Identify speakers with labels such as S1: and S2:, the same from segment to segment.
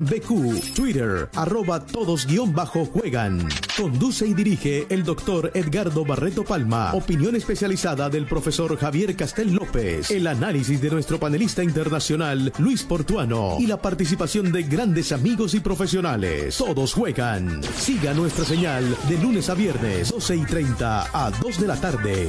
S1: BQ, Twitter, arroba todos guion bajo juegan. Conduce y dirige el doctor Edgardo Barreto Palma. Opinión especializada del profesor Javier Castel López. El análisis de nuestro panelista internacional Luis Portuano. Y la participación de grandes amigos y profesionales. Todos juegan. Siga nuestra señal de lunes a viernes, 12 y 30 a 2 de la tarde.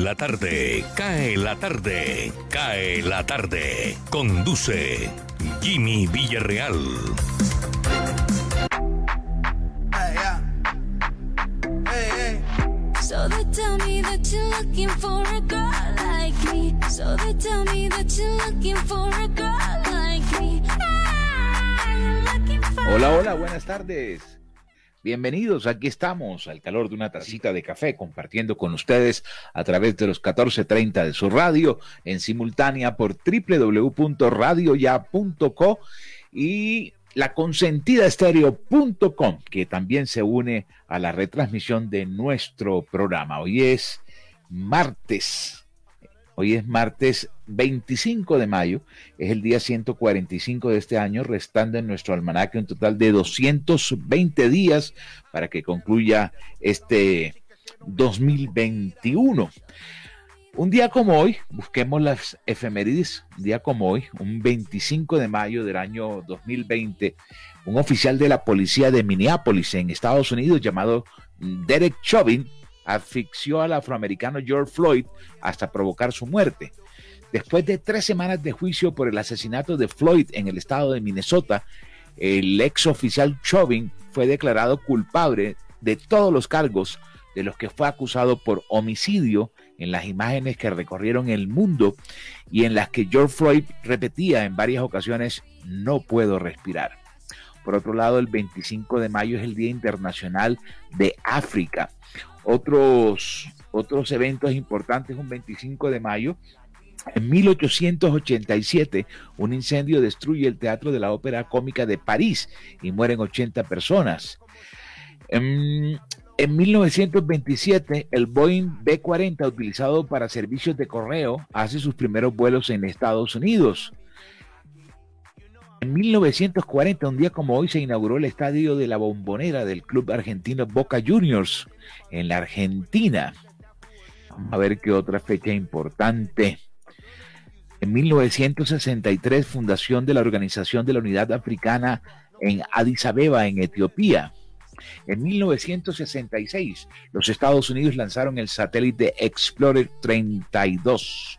S2: La tarde, cae la tarde, cae la tarde. Conduce Jimmy Villarreal. So they tell me that you're looking for a girl like me. So they tell me that you're looking for a girl like me.
S3: Hola, hola, buenas tardes. Bienvenidos, aquí estamos al calor de una tacita de café compartiendo con ustedes a través de los 14:30 de su radio en simultánea por www.radioya.co y la consentida estéreo.com que también se une a la retransmisión de nuestro programa. Hoy es martes Hoy es martes 25 de mayo, es el día 145 de este año, restando en nuestro almanaque un total de 220 días para que concluya este 2021. Un día como hoy, busquemos las efemérides, un día como hoy, un 25 de mayo del año 2020, un oficial de la policía de Minneapolis en Estados Unidos llamado Derek Chauvin asfixió al afroamericano George Floyd hasta provocar su muerte. Después de tres semanas de juicio por el asesinato de Floyd en el estado de Minnesota, el ex oficial Chauvin fue declarado culpable de todos los cargos de los que fue acusado por homicidio en las imágenes que recorrieron el mundo y en las que George Floyd repetía en varias ocasiones, no puedo respirar. Por otro lado, el 25 de mayo es el Día Internacional de África. Otros, otros eventos importantes, un 25 de mayo, en 1887, un incendio destruye el Teatro de la Ópera Cómica de París y mueren 80 personas. En, en, 1927, el Boeing B-40, utilizado para servicios de correo, hace sus primeros vuelos en Estados Unidos. En 1940, un día como hoy, se inauguró el estadio de la Bombonera del club argentino Boca Juniors en la Argentina. A ver qué otra fecha importante. En 1963, fundación de la Organización de la Unidad Africana en Addis Abeba, en Etiopía. En 1966, los Estados Unidos lanzaron el satélite Explorer 32.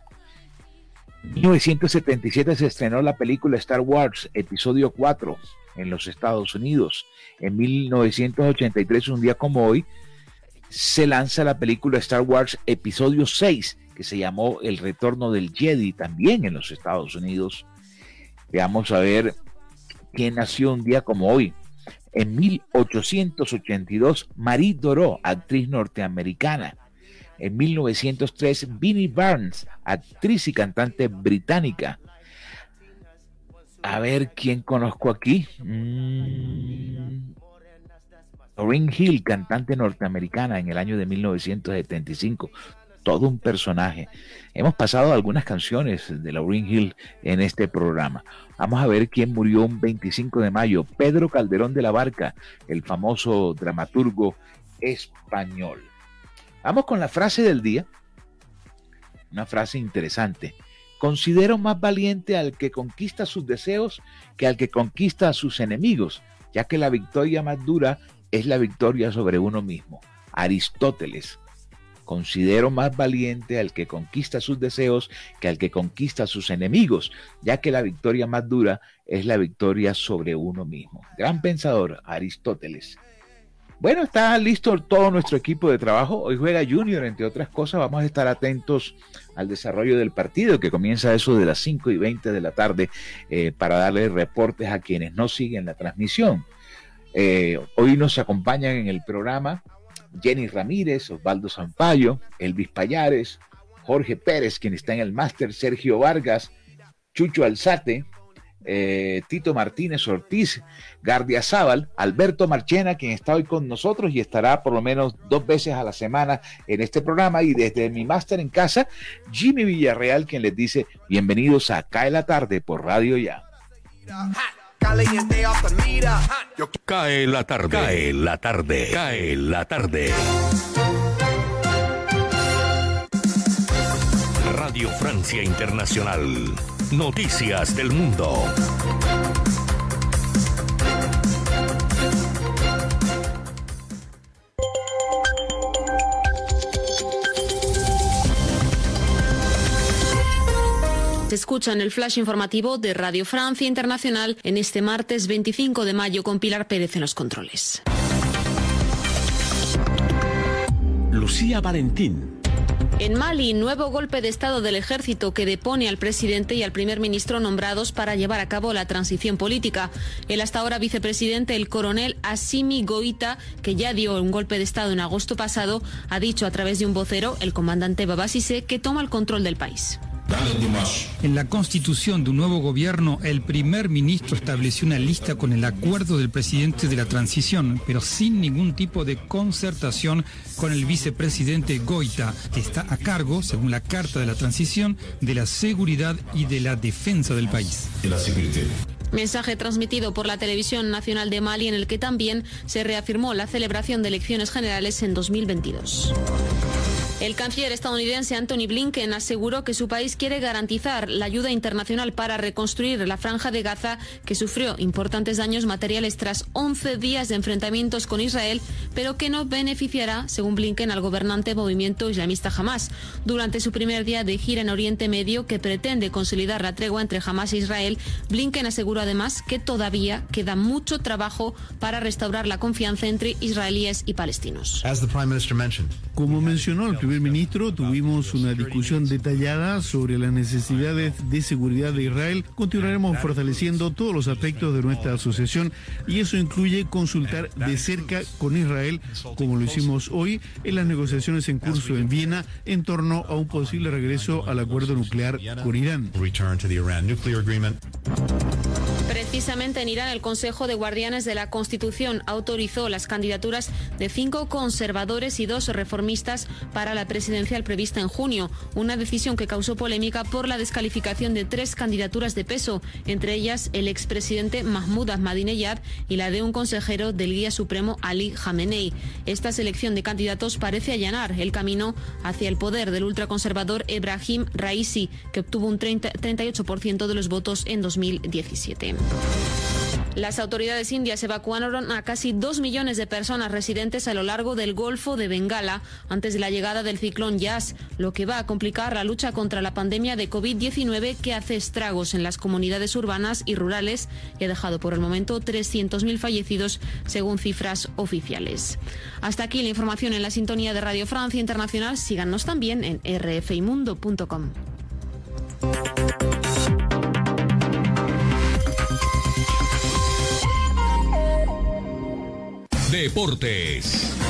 S3: 1977 se estrenó la película Star Wars, episodio 4, en los Estados Unidos. En 1983, un día como hoy, se lanza la película Star Wars, episodio 6, que se llamó El Retorno del Jedi, también en los Estados Unidos. Veamos a ver quién nació un día como hoy. En 1882, Marie Doró, actriz norteamericana. En 1903, Vinnie Barnes, actriz y cantante británica. A ver quién conozco aquí. Mm. Hill, cantante norteamericana en el año de 1975. Todo un personaje. Hemos pasado algunas canciones de Lauryn Hill en este programa. Vamos a ver quién murió un 25 de mayo. Pedro Calderón de la Barca, el famoso dramaturgo español. Vamos con la frase del día. Una frase interesante. Considero más valiente al que conquista sus deseos que al que conquista a sus enemigos, ya que la victoria más dura es la victoria sobre uno mismo. Aristóteles. Considero más valiente al que conquista sus deseos que al que conquista a sus enemigos, ya que la victoria más dura es la victoria sobre uno mismo. Gran pensador, Aristóteles. Bueno, está listo todo nuestro equipo de trabajo. Hoy juega Junior, entre otras cosas. Vamos a estar atentos al desarrollo del partido que comienza eso de las 5 y 20 de la tarde eh, para darle reportes a quienes no siguen la transmisión. Eh, hoy nos acompañan en el programa Jenny Ramírez, Osvaldo Zampayo, Elvis Payares, Jorge Pérez, quien está en el máster, Sergio Vargas, Chucho Alzate, eh, Tito Martínez Ortiz, Gardia Zaval, Alberto Marchena, quien está hoy con nosotros y estará por lo menos dos veces a la semana en este programa. Y desde mi máster en casa, Jimmy Villarreal, quien les dice bienvenidos a Cae la Tarde por Radio Ya.
S2: Cae la tarde, cae la tarde, cae la tarde. Radio Francia Internacional. Noticias del Mundo.
S4: Se escucha en el flash informativo de Radio Francia Internacional en este martes 25 de mayo con Pilar Pérez en los controles.
S1: Lucía Valentín.
S4: En Mali, nuevo golpe de Estado del ejército que depone al presidente y al primer ministro nombrados para llevar a cabo la transición política. El hasta ahora vicepresidente, el coronel Asimi Goita, que ya dio un golpe de Estado en agosto pasado, ha dicho a través de un vocero, el comandante Babasise, que toma el control del país.
S5: En la constitución de un nuevo gobierno, el primer ministro estableció una lista con el acuerdo del presidente de la transición, pero sin ningún tipo de concertación con el vicepresidente Goita, que está a cargo, según la Carta de la Transición, de la seguridad y de la defensa del país.
S4: Mensaje transmitido por la Televisión Nacional de Mali en el que también se reafirmó la celebración de elecciones generales en 2022. El canciller estadounidense Anthony Blinken aseguró que su país quiere garantizar la ayuda internacional para reconstruir la franja de Gaza que sufrió importantes daños materiales tras 11 días de enfrentamientos con Israel, pero que no beneficiará, según Blinken, al gobernante movimiento islamista Hamas. Durante su primer día de gira en Oriente Medio, que pretende consolidar la tregua entre Hamas e Israel, Blinken aseguró además que todavía queda mucho trabajo para restaurar la confianza entre israelíes y palestinos.
S6: Como mencionó el primer ministro, tuvimos una discusión detallada sobre las necesidades de seguridad de Israel. Continuaremos fortaleciendo todos los aspectos de nuestra asociación y eso incluye consultar de cerca con Israel, como lo hicimos hoy en las negociaciones en curso en Viena en torno a un posible regreso al acuerdo nuclear con Irán.
S4: Precisamente en Irán, el Consejo de Guardianes de la Constitución autorizó las candidaturas de cinco conservadores y dos reformistas para la presidencial prevista en junio, una decisión que causó polémica por la descalificación de tres candidaturas de peso, entre ellas el expresidente Mahmoud Ahmadinejad y la de un consejero del Guía Supremo Ali Khamenei. Esta selección de candidatos parece allanar el camino hacia el poder del ultraconservador Ebrahim Raisi, que obtuvo un 30, 38% de los votos en 2017. Las autoridades indias evacuaron a casi dos millones de personas residentes a lo largo del Golfo de Bengala antes de la llegada del ciclón Yas, lo que va a complicar la lucha contra la pandemia de COVID-19 que hace estragos en las comunidades urbanas y rurales y ha dejado por el momento 300.000 fallecidos según cifras oficiales. Hasta aquí la información en la sintonía de Radio Francia Internacional. Síganos también en rfimundo.com.
S2: Deportes.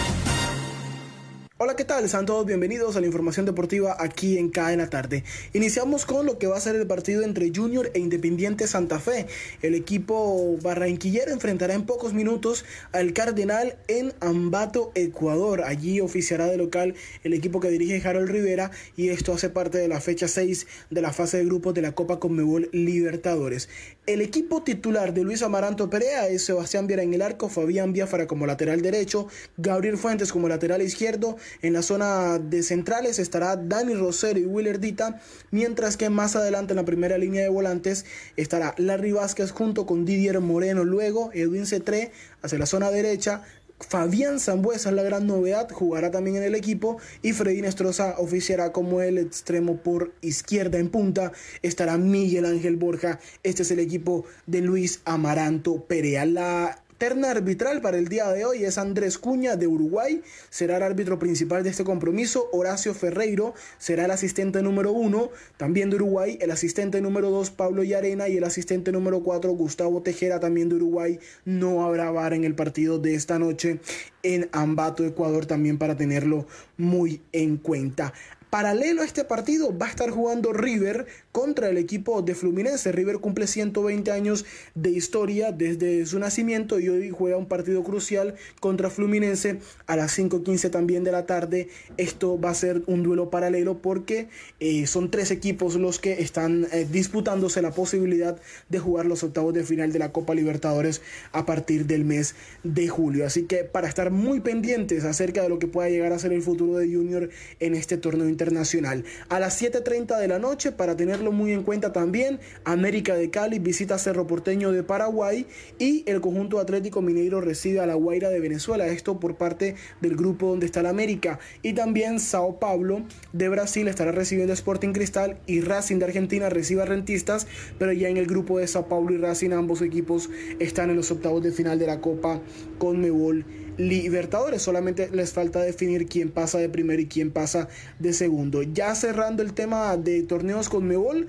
S7: Hola, ¿qué tal? Sean todos bienvenidos a la información deportiva aquí en CAE en la tarde. Iniciamos con lo que va a ser el partido entre Junior e Independiente Santa Fe. El equipo barranquillero enfrentará en pocos minutos al Cardenal en Ambato, Ecuador. Allí oficiará de local el equipo que dirige Harold Rivera y esto hace parte de la fecha 6 de la fase de grupos de la Copa Conmebol Libertadores. El equipo titular de Luis Amaranto Perea es Sebastián Viera en el arco, Fabián Biafara como lateral derecho, Gabriel Fuentes como lateral izquierdo, en la zona de centrales estará Dani Rosero y Willer Dita, mientras que más adelante en la primera línea de volantes estará Larry Vázquez junto con Didier Moreno, luego Edwin Cetré hacia la zona derecha, Fabián Zambuesa es la gran novedad, jugará también en el equipo y Freddy Nestroza oficiará como el extremo por izquierda en punta. Estará Miguel Ángel Borja. Este es el equipo de Luis Amaranto Perea. La terna arbitral para el día de hoy es Andrés Cuña de Uruguay, será el árbitro principal de este compromiso. Horacio Ferreiro será el asistente número uno, también de Uruguay. El asistente número dos, Pablo Yarena. Y el asistente número cuatro, Gustavo Tejera, también de Uruguay. No habrá VAR en el partido de esta noche en Ambato, Ecuador, también para tenerlo muy en cuenta. Paralelo a este partido va a estar jugando River contra el equipo de Fluminense. River cumple 120 años de historia desde su nacimiento y hoy juega un partido crucial contra Fluminense a las 5.15 también de la tarde. Esto va a ser un duelo paralelo porque eh, son tres equipos los que están eh, disputándose la posibilidad de jugar los octavos de final de la Copa Libertadores a partir del mes de julio. Así que para estar muy pendientes acerca de lo que pueda llegar a ser el futuro de Junior en este torneo internacional. A las 7.30 de la noche, para muy en cuenta también, América de Cali visita Cerro Porteño de Paraguay y el conjunto Atlético Mineiro recibe a la Guaira de Venezuela. Esto por parte del grupo donde está la América. Y también Sao Paulo de Brasil estará recibiendo Sporting Cristal y Racing de Argentina recibe a Rentistas, pero ya en el grupo de Sao Paulo y Racing ambos equipos están en los octavos de final de la Copa Conmebol Libertadores. Solamente les falta definir quién pasa de primero y quién pasa de segundo. Ya cerrando el tema de torneos con Mebol,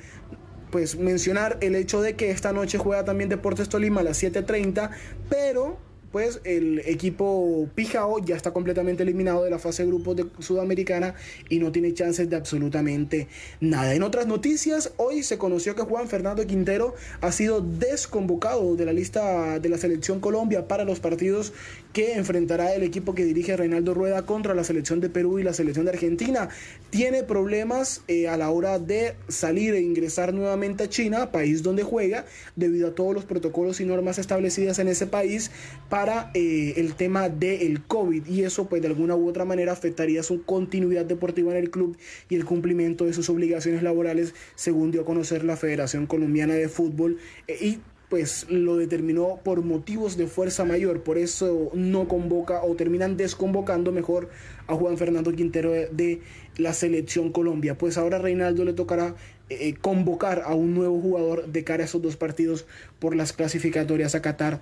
S7: pues mencionar el hecho de que esta noche juega también Deportes Tolima a las 7.30, pero pues el equipo Pijao ya está completamente eliminado de la fase de grupos de Sudamericana y no tiene chances de absolutamente nada. En otras noticias, hoy se conoció que Juan Fernando Quintero ha sido desconvocado de la lista de la selección Colombia para los partidos que enfrentará el equipo que dirige Reinaldo Rueda contra la selección de Perú y la selección de Argentina. Tiene problemas eh, a la hora de salir e ingresar nuevamente a China, país donde juega, debido a todos los protocolos y normas establecidas en ese país para eh, el tema del COVID y eso pues de alguna u otra manera afectaría su continuidad deportiva en el club y el cumplimiento de sus obligaciones laborales según dio a conocer la Federación Colombiana de Fútbol eh, y pues lo determinó por motivos de fuerza mayor, por eso no convoca o terminan desconvocando mejor a Juan Fernando Quintero de, la selección Colombia. Pues ahora Reinaldo le tocará eh, convocar a un nuevo jugador de cara a esos dos partidos por las clasificatorias a Qatar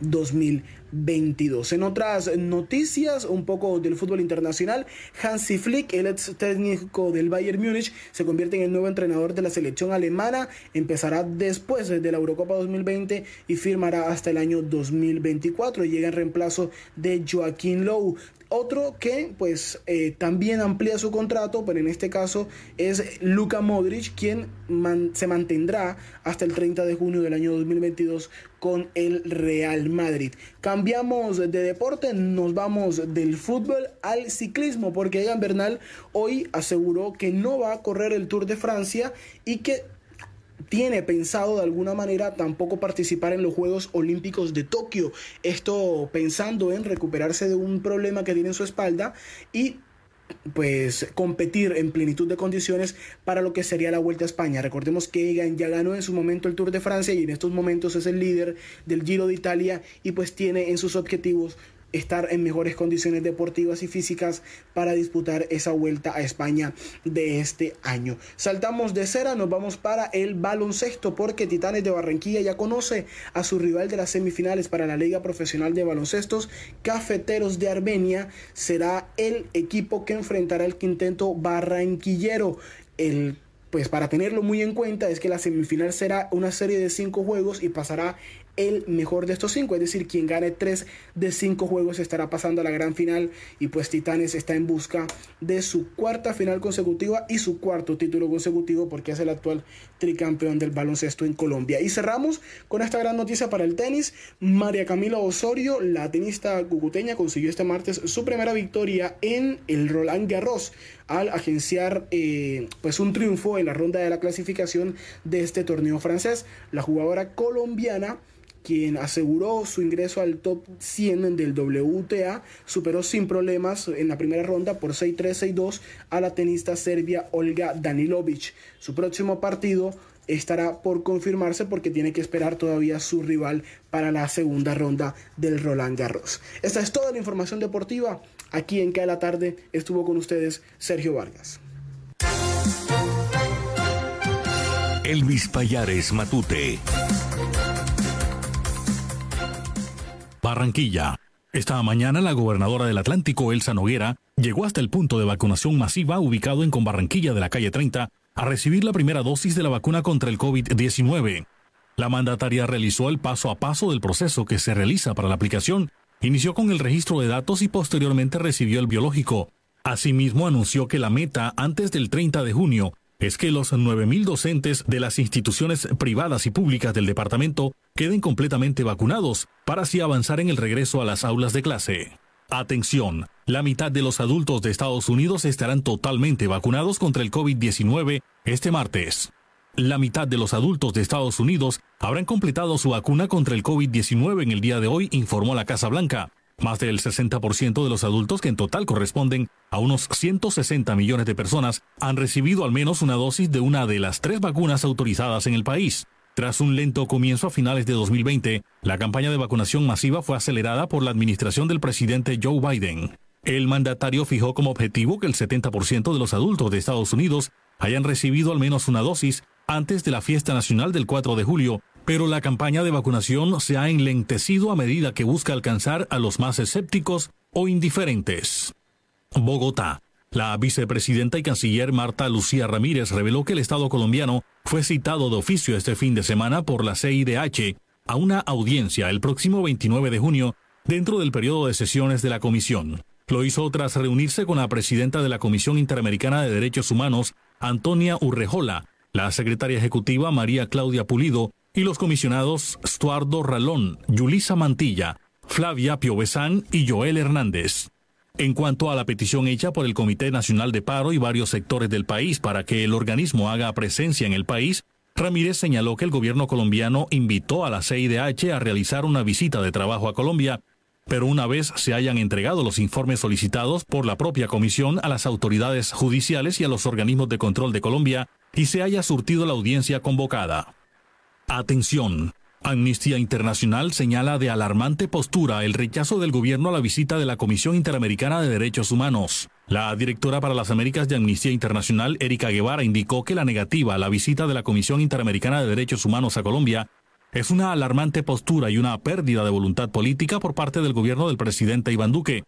S7: 2022. En otras noticias, un poco del fútbol internacional, Hansi Flick, el ex técnico del Bayern Múnich, se convierte en el nuevo entrenador de la selección alemana. Empezará después de la Eurocopa 2020 y firmará hasta el año 2024. Llega en reemplazo de Joaquín Lowe. Otro que pues eh, también amplía su contrato, pero en este caso es Luka Modric, quien se mantendrá hasta el 30 de junio del año 2022 con el Real Madrid. Cambiamos de deporte, nos vamos del fútbol al ciclismo, porque Egan Bernal hoy aseguró que no va a correr el Tour de Francia y que tiene pensado de alguna manera tampoco participar en los Juegos Olímpicos de Tokio. Esto pensando en recuperarse de un problema que tiene en su espalda y pues competir en plenitud de condiciones para lo que sería la Vuelta a España. Recordemos que Egan ya ganó en su momento el Tour de Francia y en estos momentos es el líder del Giro de Italia y pues tiene en sus objetivos estar en mejores condiciones deportivas y físicas para disputar esa vuelta a España de este año. Saltamos de cera, nos vamos para el baloncesto porque Titanes de Barranquilla ya conoce a su rival de las semifinales para la Liga Profesional de Baloncestos, Cafeteros de Armenia, será el equipo que enfrentará el quinteto barranquillero. El pues para tenerlo muy en cuenta es que la semifinal será una serie de cinco juegos y pasará el mejor de estos cinco, es decir, quien gane tres de cinco juegos estará pasando a la gran final y pues Titanes está en busca de su cuarta final consecutiva y su cuarto título consecutivo porque es el actual tricampeón del baloncesto en Colombia. Y cerramos con esta gran noticia para el tenis. María Camila Osorio, la tenista cucuteña, consiguió este martes su primera victoria en el Roland Garros al agenciar eh, pues un triunfo en la ronda de la clasificación de este torneo francés. La jugadora colombiana quien aseguró su ingreso al top 100 del WTA, superó sin problemas en la primera ronda por 6-3-6-2 a la tenista serbia Olga Danilovic. Su próximo partido estará por confirmarse porque tiene que esperar todavía su rival para la segunda ronda del Roland Garros. Esta es toda la información deportiva. Aquí en Cae la Tarde estuvo con ustedes Sergio Vargas.
S2: Elvis Payares Matute.
S8: Barranquilla. Esta mañana la gobernadora del Atlántico, Elsa Noguera, llegó hasta el punto de vacunación masiva ubicado en Conbarranquilla de la calle 30 a recibir la primera dosis de la vacuna contra el COVID-19. La mandataria realizó el paso a paso del proceso que se realiza para la aplicación, inició con el registro de datos y posteriormente recibió el biológico. Asimismo anunció que la meta antes del 30 de junio es que los 9.000 docentes de las instituciones privadas y públicas del departamento queden completamente vacunados para así avanzar en el regreso a las aulas de clase. Atención, la mitad de los adultos de Estados Unidos estarán totalmente vacunados contra el COVID-19 este martes. La mitad de los adultos de Estados Unidos habrán completado su vacuna contra el COVID-19 en el día de hoy, informó la Casa Blanca. Más del 60% de los adultos, que en total corresponden a unos 160 millones de personas, han recibido al menos una dosis de una de las tres vacunas autorizadas en el país. Tras un lento comienzo a finales de 2020, la campaña de vacunación masiva fue acelerada por la administración del presidente Joe Biden. El mandatario fijó como objetivo que el 70% de los adultos de Estados Unidos hayan recibido al menos una dosis antes de la fiesta nacional del 4 de julio, pero la campaña de vacunación se ha enlentecido a medida que busca alcanzar a los más escépticos o indiferentes. Bogotá. La vicepresidenta y canciller Marta Lucía Ramírez reveló que el Estado colombiano fue citado de oficio este fin de semana por la CIDH a una audiencia el próximo 29 de junio dentro del periodo de sesiones de la comisión. Lo hizo tras reunirse con la presidenta de la Comisión Interamericana de Derechos Humanos, Antonia Urrejola, la secretaria ejecutiva María Claudia Pulido y los comisionados Stuardo Ralón, Yulisa Mantilla, Flavia Piovesán y Joel Hernández. En cuanto a la petición hecha por el Comité Nacional de Paro y varios sectores del país para que el organismo haga presencia en el país, Ramírez señaló que el gobierno colombiano invitó a la CIDH a realizar una visita de trabajo a Colombia, pero una vez se hayan entregado los informes solicitados por la propia comisión a las autoridades judiciales y a los organismos de control de Colombia y se haya surtido la audiencia convocada. Atención. Amnistía Internacional señala de alarmante postura el rechazo del gobierno a la visita de la Comisión Interamericana de Derechos Humanos. La directora para las Américas de Amnistía Internacional, Erika Guevara, indicó que la negativa a la visita de la Comisión Interamericana de Derechos Humanos a Colombia es una alarmante postura y una pérdida de voluntad política por parte del gobierno del presidente Iván Duque.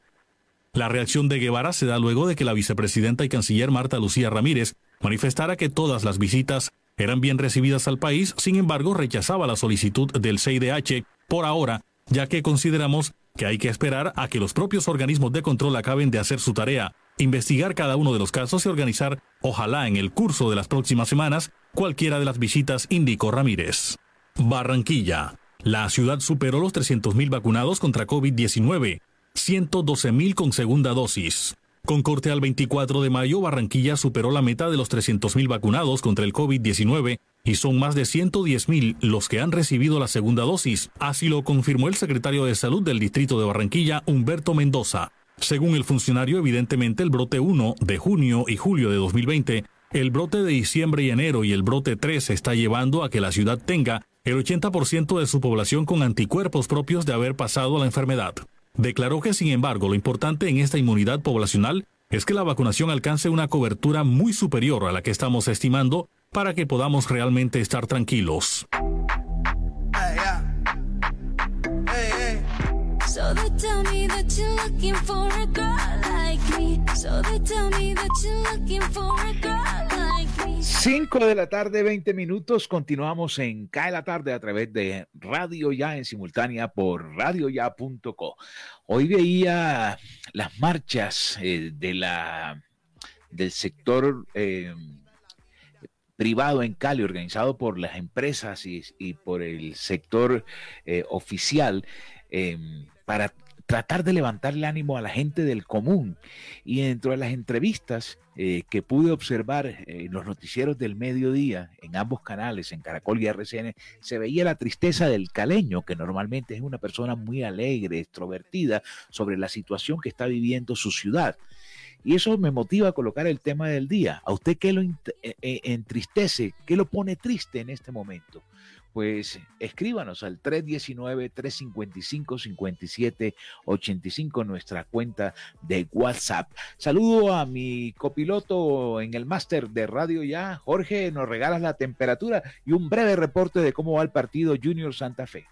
S8: La reacción de Guevara se da luego de que la vicepresidenta y canciller Marta Lucía Ramírez manifestara que todas las visitas eran bien recibidas al país, sin embargo rechazaba la solicitud del CIDH por ahora, ya que consideramos que hay que esperar a que los propios organismos de control acaben de hacer su tarea, investigar cada uno de los casos y organizar, ojalá en el curso de las próximas semanas, cualquiera de las visitas, indicó Ramírez. Barranquilla. La ciudad superó los 300.000 vacunados contra COVID-19, 112.000 con segunda dosis. Con corte al 24 de mayo, Barranquilla superó la meta de los 300.000 vacunados contra el COVID-19 y son más de 110.000 los que han recibido la segunda dosis. Así lo confirmó el secretario de Salud del Distrito de Barranquilla, Humberto Mendoza. Según el funcionario, evidentemente el brote 1 de junio y julio de 2020, el brote de diciembre y enero y el brote 3 está llevando a que la ciudad tenga el 80% de su población con anticuerpos propios de haber pasado la enfermedad. Declaró que, sin embargo, lo importante en esta inmunidad poblacional es que la vacunación alcance una cobertura muy superior a la que estamos estimando para que podamos realmente estar tranquilos.
S3: Cinco de la tarde, 20 minutos. Continuamos en Cae la tarde a través de Radio Ya en simultánea por radioya.co. Hoy veía las marchas eh, de la, del sector eh, privado en Cali, organizado por las empresas y, por el sector eh, oficial, para tratar de levantar el ánimo a la gente del común. Y dentro de las entrevistas eh, que pude observar eh, en los noticieros del mediodía, en ambos canales, en Caracol y RCN, se veía la tristeza del caleño, que normalmente es una persona muy alegre, extrovertida, sobre la situación que está viviendo su ciudad. Y eso me motiva a colocar el tema del día. ¿A usted qué lo eh, entristece? ¿Qué lo pone triste en este momento? Pues escríbanos al 319-355-5785, nuestra cuenta de WhatsApp. Saludo a mi copiloto en el máster de Radio Ya. Jorge, nos regalas la temperatura y un breve reporte de cómo va el partido Junior Santa Fe.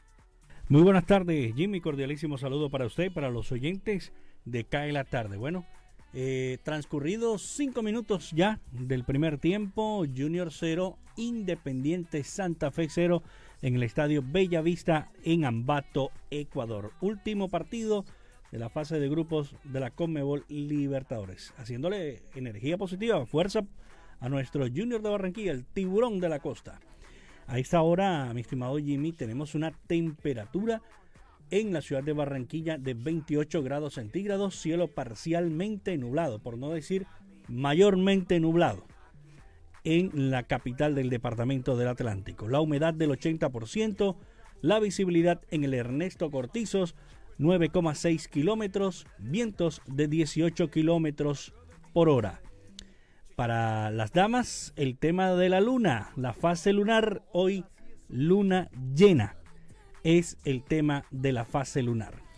S9: Muy buenas tardes, Jimmy. Cordialísimo saludo para usted, para los oyentes de CAE la tarde. Bueno, eh, transcurridos cinco minutos ya del primer tiempo, Junior 0, Independiente Santa Fe 0 en el estadio Bella Vista en Ambato, Ecuador. Último partido de la fase de grupos de la Conmebol Libertadores. Haciéndole energía positiva, fuerza a nuestro Junior de Barranquilla, el tiburón de la costa. A esta hora, mi estimado Jimmy, tenemos una temperatura en la ciudad de Barranquilla de 28 grados centígrados, cielo parcialmente nublado, por no decir mayormente nublado, en la capital del departamento del Atlántico. La humedad del 80%, la visibilidad en el Ernesto Cortizos 9,6 kilómetros, vientos de 18 kilómetros por hora. Para las damas, el tema de la luna, la fase lunar, hoy luna llena es el tema de la fase lunar.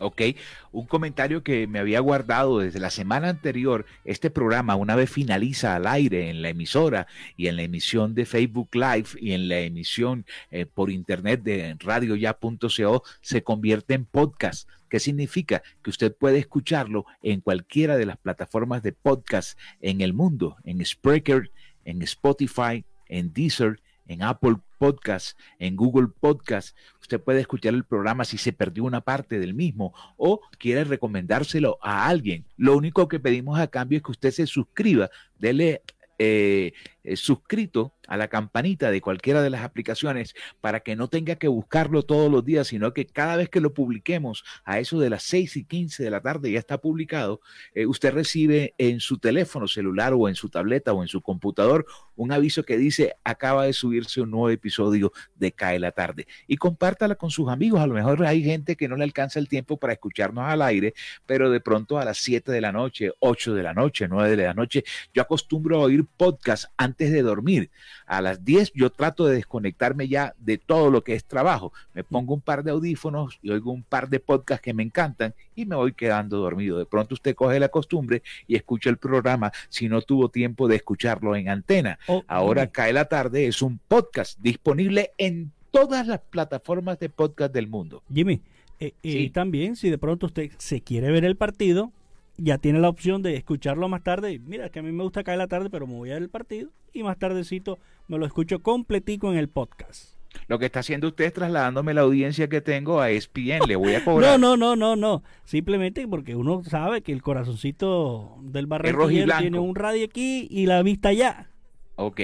S3: Ok, un comentario que me había guardado desde la semana anterior. Este programa, una vez finaliza al aire en la emisora y en la emisión de Facebook Live y en la emisión eh, por internet de radioya.co, se convierte en podcast. ¿Qué significa? Que usted puede escucharlo en cualquiera de las plataformas de podcast en el mundo, en Spreaker, en Spotify, en Deezer, en Apple Podcast, en Google Podcast. Usted puede escuchar el programa si se perdió una parte del mismo o quiere recomendárselo a alguien. Lo único que pedimos a cambio es que usted se suscriba, dele eh, eh, suscrito a la campanita de cualquiera de las aplicaciones para que no tenga que buscarlo todos los días, sino que cada vez que lo publiquemos a eso de las 6 y 15 de la tarde ya está publicado, eh, usted recibe en su teléfono celular o en su tableta o en su computador un aviso que dice acaba de subirse un nuevo episodio de Cae la tarde y compártala con sus amigos. A lo mejor hay gente que no le alcanza el tiempo para escucharnos al aire, pero de pronto a las 7 de la noche, 8 de la noche, 9 de la noche, yo acostumbro a oír podcast antes de dormir. A las 10 yo trato de desconectarme ya de todo lo que es trabajo. Me pongo un par de audífonos y oigo un par de podcasts que me encantan y me voy quedando dormido. De pronto usted coge la costumbre y escucha el programa si no tuvo tiempo de escucharlo en antena. Oh, Ahora cae la tarde, es un podcast disponible en todas las plataformas de podcast del mundo.
S9: Jimmy, eh, y eh, también si de pronto usted se quiere ver el partido, ya tiene la opción de escucharlo más tarde. Mira, que a mí me gusta caer la tarde, pero me voy a ver el partido y más tardecito me lo escucho completico en el podcast.
S3: Lo que está haciendo usted es trasladándome la audiencia que tengo a ESPN, le voy a cobrar.
S9: no, no, no, no, no. Simplemente porque uno sabe que el corazoncito del barranquillero tiene un radio aquí y la vista allá.
S3: Ok.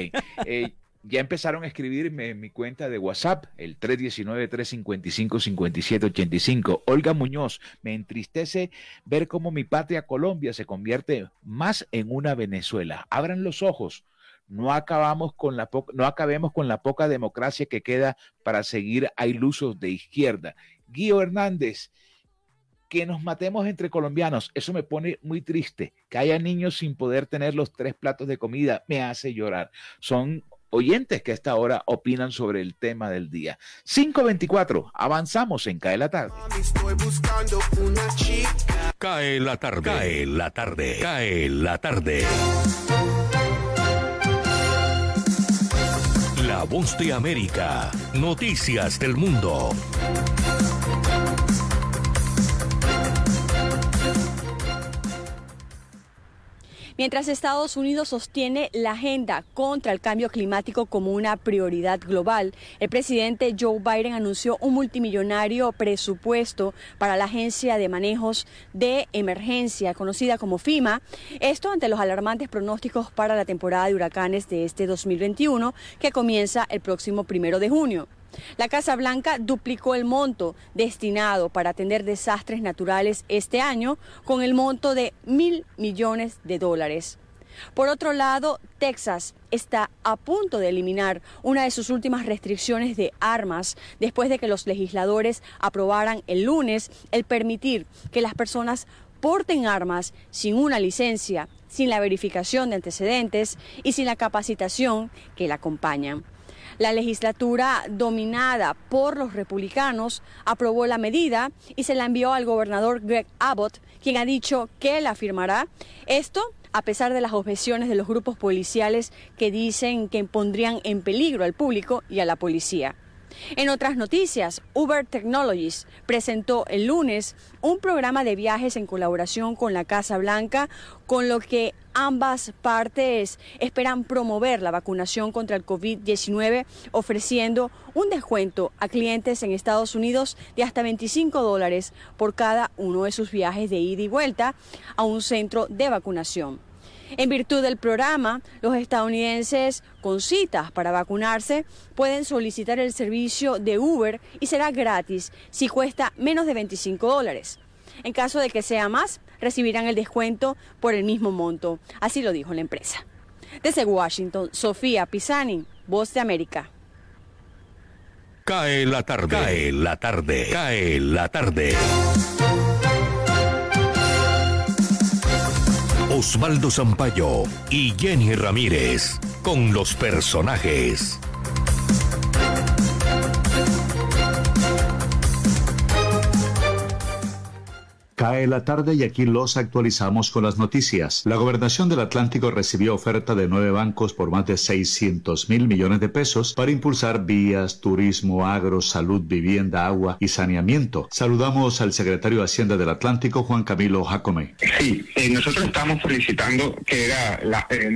S3: Eh, ya empezaron a escribirme en mi cuenta de WhatsApp, el 319-355-5785. Olga Muñoz, me entristece ver cómo mi patria Colombia se convierte más en una Venezuela. Abran los ojos. No, acabamos con la no acabemos con la poca democracia que queda para seguir a ilusos de izquierda. Guido Hernández, que nos matemos entre colombianos, eso me pone muy triste. Que haya niños sin poder tener los tres platos de comida, me hace llorar. Son oyentes que a esta hora opinan sobre el tema del día. 524, avanzamos en Cae la tarde.
S2: Cae la tarde. Cae la tarde. Cae la tarde. La voz de América. Noticias del mundo.
S10: Mientras Estados Unidos sostiene la agenda contra el cambio climático como una prioridad global, el presidente Joe Biden anunció un multimillonario presupuesto para la Agencia de Manejos de Emergencia, conocida como FIMA, esto ante los alarmantes pronósticos para la temporada de huracanes de este 2021 que comienza el próximo primero de junio. La Casa Blanca duplicó el monto destinado para atender desastres naturales este año con el monto de mil millones de dólares. Por otro lado, Texas está a punto de eliminar una de sus últimas restricciones de armas después de que los legisladores aprobaran el lunes el permitir que las personas porten armas sin una licencia, sin la verificación de antecedentes y sin la capacitación que la acompañan. La legislatura dominada por los republicanos aprobó la medida y se la envió al gobernador Greg Abbott, quien ha dicho que la firmará. Esto a pesar de las objeciones de los grupos policiales que dicen que pondrían en peligro al público y a la policía. En otras noticias, Uber Technologies presentó el lunes un programa de viajes en colaboración con la Casa Blanca, con lo que ambas partes esperan promover la vacunación contra el COVID-19, ofreciendo un descuento a clientes en Estados Unidos de hasta 25 dólares por cada uno de sus viajes de ida y vuelta a un centro de vacunación. En virtud del programa, los estadounidenses con citas para vacunarse pueden solicitar el servicio de Uber y será gratis si cuesta menos de 25 dólares. En caso de que sea más, recibirán el descuento por el mismo monto. Así lo dijo la empresa. Desde Washington, Sofía Pisani, Voz de América.
S2: Cae la tarde, cae la tarde, cae la tarde. Osvaldo Zampayo y Jenny Ramírez con los personajes.
S11: Cae la tarde y aquí los actualizamos con las noticias. La gobernación del Atlántico recibió oferta de nueve bancos por más de 600 mil millones de pesos para impulsar vías, turismo, agro, salud, vivienda, agua y saneamiento. Saludamos al secretario de Hacienda del Atlántico, Juan Camilo Jacome.
S12: Sí, nosotros estamos solicitando que era la, eh,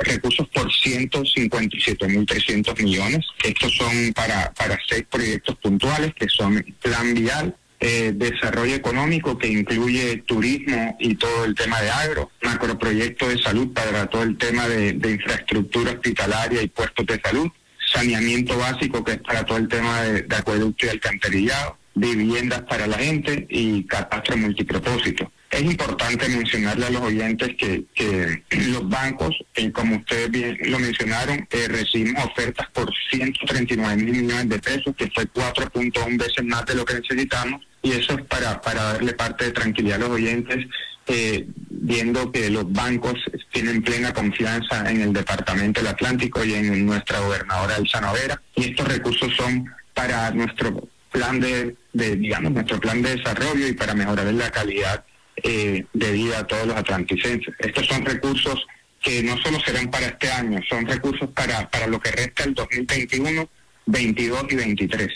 S12: recursos por 157 mil 300 millones. Estos son para, para seis proyectos puntuales que son plan vial, eh, desarrollo económico que incluye turismo y todo el tema de agro, macroproyecto de salud para todo el tema de, infraestructura hospitalaria y puestos de salud, saneamiento básico que es para todo el tema de, de acueducto y alcantarillado, viviendas para la gente y catastro multipropósito. Es importante mencionarle a los oyentes que, los bancos, eh, como ustedes bien lo mencionaron, eh, recibimos ofertas por 139 mil millones de pesos, que fue 4.1 veces más de lo que necesitamos, y eso es para, para darle parte de tranquilidad a los oyentes, eh, viendo que los bancos tienen plena confianza en el Departamento del Atlántico y en nuestra gobernadora Elsa Novera, y estos recursos son para nuestro plan de digamos, nuestro plan de desarrollo y para mejorar la calidad eh, de vida a todos los atlanticenses. Estos son recursos que no solo serán para este año, son recursos para, para lo que resta el 2021, 22 y 23.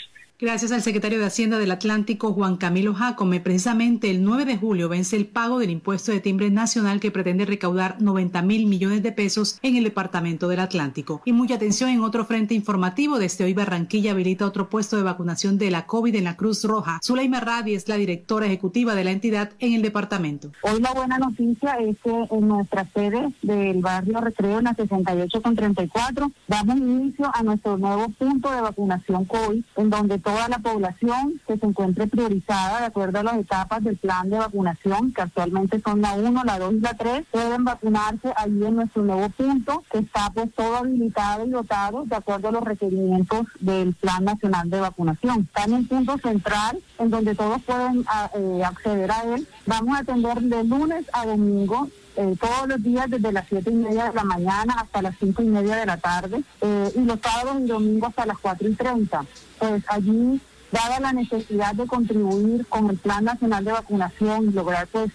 S13: Gracias al secretario de Hacienda del Atlántico, Juan Camilo Jacome. Precisamente el 9 de julio vence el pago del impuesto de timbre nacional que pretende recaudar 90 mil millones de pesos en el departamento del Atlántico. Y mucha atención en otro frente informativo. Desde hoy Barranquilla habilita otro puesto de vacunación de la COVID en la Cruz Roja. Zuleima Radi es la directora ejecutiva de la entidad en el departamento.
S14: Hoy la buena noticia es que en nuestra sede del barrio Recreo en la 68 con 34 damos inicio a nuestro nuevo punto de vacunación COVID en donde todo toda la población que se encuentre priorizada de acuerdo a las etapas del plan de vacunación, que actualmente son la 1, la 2 y la 3, pueden vacunarse allí en nuestro nuevo punto, que está pues todo habilitado y dotado de acuerdo a los requerimientos del Plan Nacional de Vacunación. Está en un punto central en donde todos pueden ah, eh, acceder a él. Vamos a atender de lunes a domingo eh, todos los días desde las siete y media de la mañana hasta las cinco y media de la tarde eh, y los sábados y domingos hasta las cuatro y treinta. Pues allí, dada la necesidad de contribuir con el Plan Nacional de Vacunación y lograr pues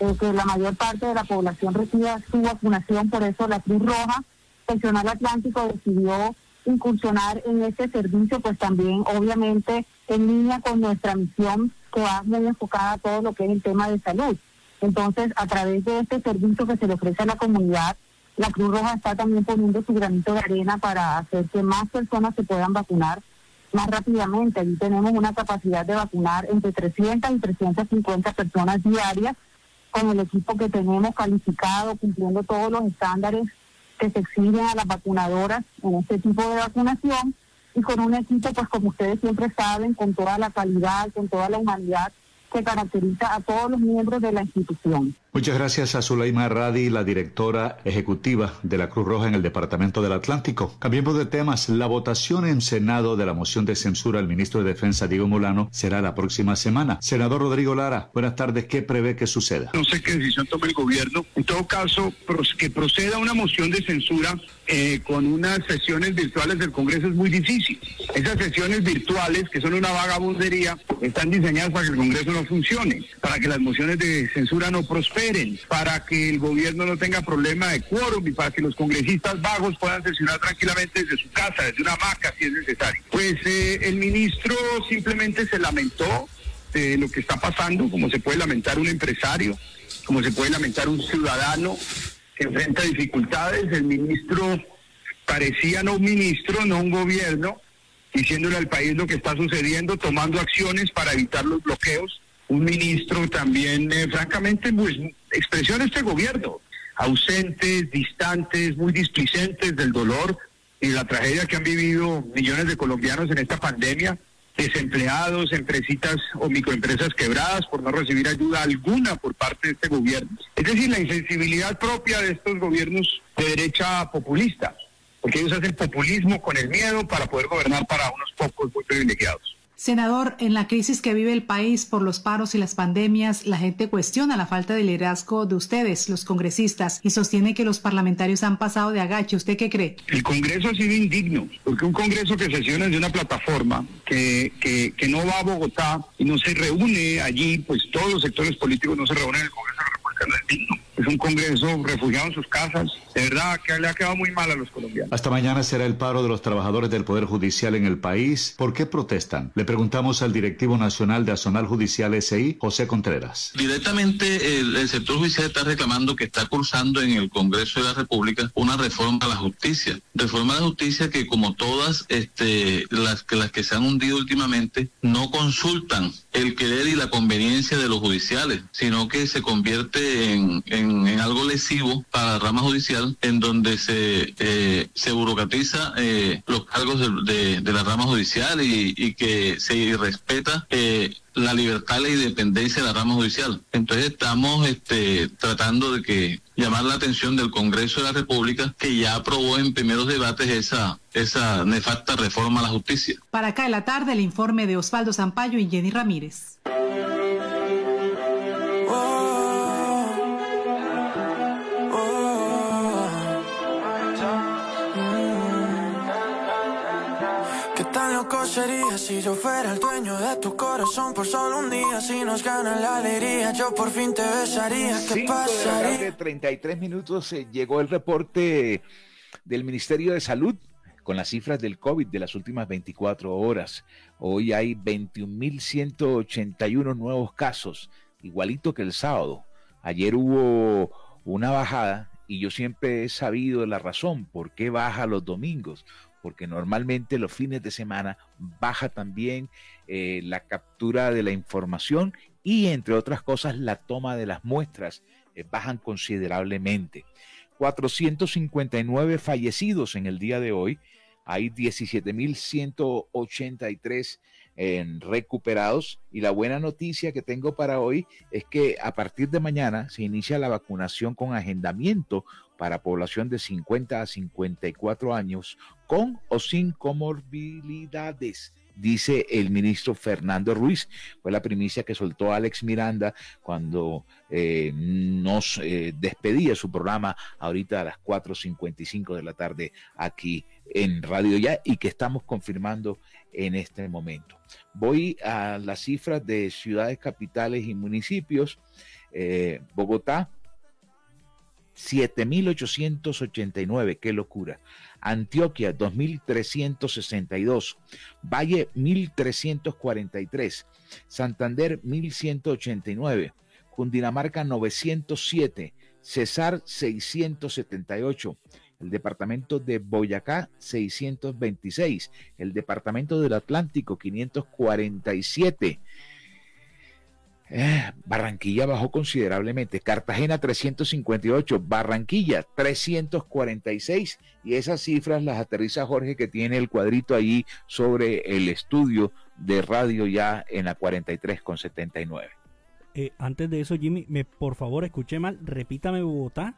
S14: eh, que la mayor parte de la población reciba su vacunación, por eso la Cruz Roja, Seccional Atlántico decidió incursionar en este servicio, pues también obviamente en línea con nuestra misión que va muy enfocada a todo lo que es el tema de salud. Entonces, a través de este servicio que se le ofrece a la comunidad, la Cruz Roja está también poniendo su granito de arena para hacer que más personas se puedan vacunar más rápidamente. Allí tenemos una capacidad de vacunar entre 300 y 350 personas diarias con el equipo que tenemos calificado, cumpliendo todos los estándares que se exigen a las vacunadoras en este tipo de vacunación y con un equipo, pues como ustedes siempre saben, con toda la calidad, con toda la humanidad que caracteriza a todos los miembros de la institución.
S11: Muchas gracias a Zulaima Radi, la directora ejecutiva de la Cruz Roja en el Departamento del Atlántico. Cambiemos de temas. La votación en Senado de la moción de censura al ministro de Defensa, Diego Molano, será la próxima semana. Senador Rodrigo Lara, buenas tardes. ¿Qué prevé que suceda?
S15: No sé qué decisión tome el gobierno. En todo caso, que proceda una moción de censura eh, con unas sesiones virtuales del Congreso es muy difícil. Esas sesiones virtuales, que son una vagabundería, están diseñadas para que el Congreso no funcione, para que las mociones de censura no prosperen para que el gobierno no tenga problema de quórum y para que los congresistas vagos puedan sesionar tranquilamente desde su casa, desde una hamaca si es necesario. Pues eh, el ministro simplemente se lamentó de lo que está pasando, como se puede lamentar un empresario, como se puede lamentar un ciudadano que enfrenta dificultades. El ministro parecía no un ministro, no un gobierno, diciéndole al país lo que está sucediendo, tomando acciones para evitar los bloqueos un ministro también, eh, francamente, pues de este gobierno, ausentes, distantes, muy displicentes del dolor y la tragedia que han vivido millones de colombianos en esta pandemia, desempleados, empresitas o microempresas quebradas por no recibir ayuda alguna por parte de este gobierno. Es decir, la insensibilidad propia de estos gobiernos de derecha populista, porque ellos hacen populismo con el miedo para poder gobernar para unos pocos muy privilegiados.
S13: Senador, en la crisis que vive el país por los paros y las pandemias, la gente cuestiona la falta de liderazgo de ustedes, los congresistas, y sostiene que los parlamentarios han pasado de agache. ¿Usted qué cree?
S15: El Congreso ha sido indigno, porque un Congreso que sesiona de una plataforma que, que, que no va a Bogotá y no se reúne allí, pues todos los sectores políticos no se reúnen en el Congreso Republicano es digno es un Congreso refugiado en sus casas. De verdad que le ha quedado muy mal a los colombianos.
S11: Hasta mañana será el paro de los trabajadores del Poder Judicial en el país. ¿Por qué protestan? Le preguntamos al directivo nacional de Azonal Judicial SI, José Contreras.
S16: Directamente el, sector judicial está reclamando que está cursando en el Congreso de la República una reforma a la justicia. Reforma a la justicia que como todas este, las, que, las que se han hundido últimamente no consultan el querer y la conveniencia de los judiciales, sino que se convierte en en, algo lesivo para la rama judicial, en donde se, eh, se burocratiza eh, los cargos de, la rama judicial y, que se respeta eh, la libertad y la independencia de la rama judicial. Entonces estamos este, tratando de que llamar la atención del Congreso de la República que ya aprobó en primeros debates esa, esa nefasta reforma a la justicia.
S13: Para acá en la tarde el informe de Osvaldo Zampayo y Jenny Ramírez.
S17: Sería si yo fuera el dueño de tu corazón por solo un día? Si nos gana la alegría, yo por fin te besaría. ¿Qué pasaría?
S3: De 33 minutos eh, llegó el reporte del Ministerio de Salud con las cifras del COVID de las últimas 24 horas. Hoy hay 21.181 nuevos casos, igualito que el sábado. Ayer hubo una bajada y yo siempre he sabido la razón por qué baja los domingos porque normalmente los fines de semana baja también eh, la captura de la información y entre otras cosas la toma de las muestras eh, bajan considerablemente. 459 fallecidos en el día de hoy, hay 17.183 recuperados y la buena noticia que tengo para hoy es que a partir de mañana se inicia la vacunación con agendamiento para población de 50 a 54 años con o sin comorbilidades dice el ministro Fernando Ruiz. Fue la primicia que soltó Alex Miranda cuando eh, nos eh, despedía su programa ahorita a las 4.55 de la tarde aquí en Radio Ya y que estamos confirmando en este momento. Voy a las cifras de ciudades capitales y municipios. Eh, Bogotá, 7.889, qué locura. Antioquia, 2.362. Valle, 1.343. Santander, 1.189. Cundinamarca, 907. Cesar, 678. El departamento de Boyacá, 626. El departamento del Atlántico, 547. Eh, Barranquilla bajó considerablemente. Cartagena 358, Barranquilla 346 y esas cifras las aterriza Jorge que tiene el cuadrito ahí sobre el estudio de radio ya en la 43 con 79.
S9: eh, antes de eso, Jimmy, me, por favor, escuché mal, repítame Bogotá.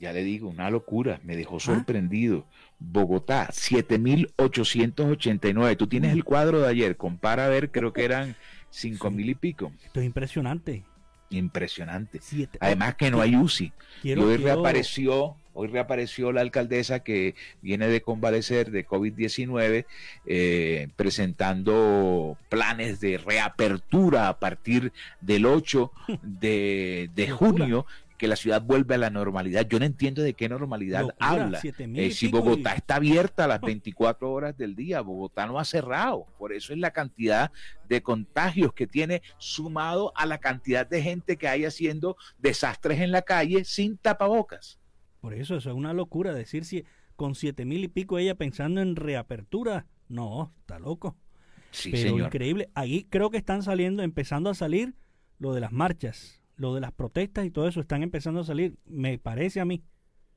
S3: Ya le digo, una locura, me dejó sorprendido. Bogotá, 7.889. Tú tienes el cuadro de ayer, compara a ver, creo que eran 5.000 y pico.
S9: Esto es impresionante.
S3: Impresionante. Además que no hay UCI. y hoy reapareció, hoy reapareció la alcaldesa que viene de convalecer de COVID-19, eh, presentando planes de reapertura a partir del 8 de, de junio que la ciudad vuelve a la normalidad. Yo no entiendo de qué normalidad habla. Eh, si Bogotá está abierta a las 24 horas del día, Bogotá no ha cerrado. Por eso es la cantidad de contagios que tiene sumado a la cantidad de gente que hay haciendo desastres en la calle sin tapabocas.
S9: Por eso, eso es una locura decir si con siete mil y pico ella pensando en reapertura. No, está loco.
S3: Sí,
S9: Pero increíble. Ahí creo que están saliendo, empezando a salir lo de las marchas lo de las protestas y todo eso están empezando a salir, me parece a mí.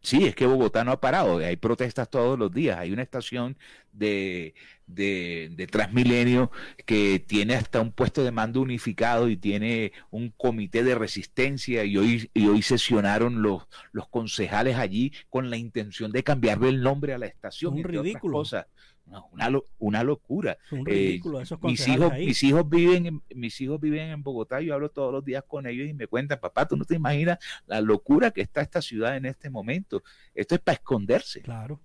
S3: Sí, es que Bogotá no ha parado, hay protestas todos los días, hay una estación de, de, Transmilenio que tiene hasta un puesto de mando unificado y tiene un comité de resistencia y hoy, y hoy sesionaron los, los concejales allí con la intención de cambiarle el nombre a la estación.
S9: Un ridículo
S3: una, una locura.
S9: Un ridículo,
S3: eh, mis hijos, mis hijos viven en, mis hijos viven en Bogotá, yo hablo todos los días con ellos y me cuentan, papá, tú no te imaginas la locura que está esta ciudad en este momento. Esto es para esconderse.
S9: Claro.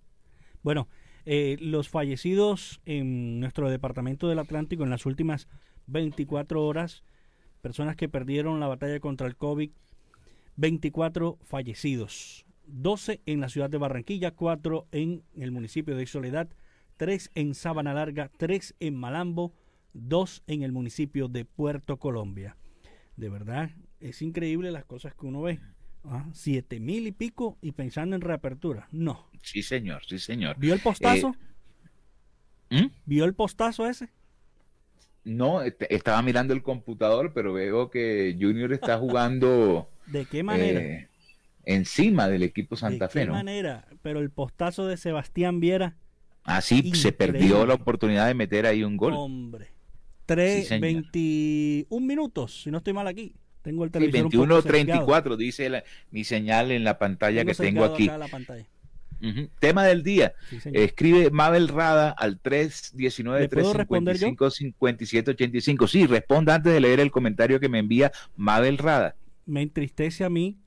S9: Bueno, eh, los fallecidos en nuestro departamento del Atlántico en las últimas 24 horas, personas que perdieron la batalla contra el COVID, 24 fallecidos, 12 en la ciudad de Barranquilla, 4 en el municipio de Soledad, tres en Sabana Larga, tres en Malambo, dos en el municipio de Puerto Colombia. De verdad, es increíble las cosas que uno ve. ¿ah? Siete mil y pico y pensando en reapertura. No.
S3: Sí, señor, sí, señor.
S9: ¿Vio el postazo?
S3: Eh, ¿Mm?
S9: ¿Vio el postazo ese?
S3: No, estaba mirando el computador, pero veo que Junior está jugando.
S9: ¿De qué manera?
S3: Eh, encima del equipo Santa Fe,
S9: ¿De qué manera? Pero el postazo de Sebastián Viera
S3: Así se perdió la oportunidad de meter ahí un gol.
S9: Hombre. 3, 21 minutos, si no estoy mal aquí. Tengo el
S3: televisor. 21, 34, dice mi señal en la pantalla que tengo aquí. Tema del día. Escribe Mabel Rada al 319 355 5785. Sí, responda antes de leer el comentario que me envía Mabel Rada.
S9: Me entristece a mí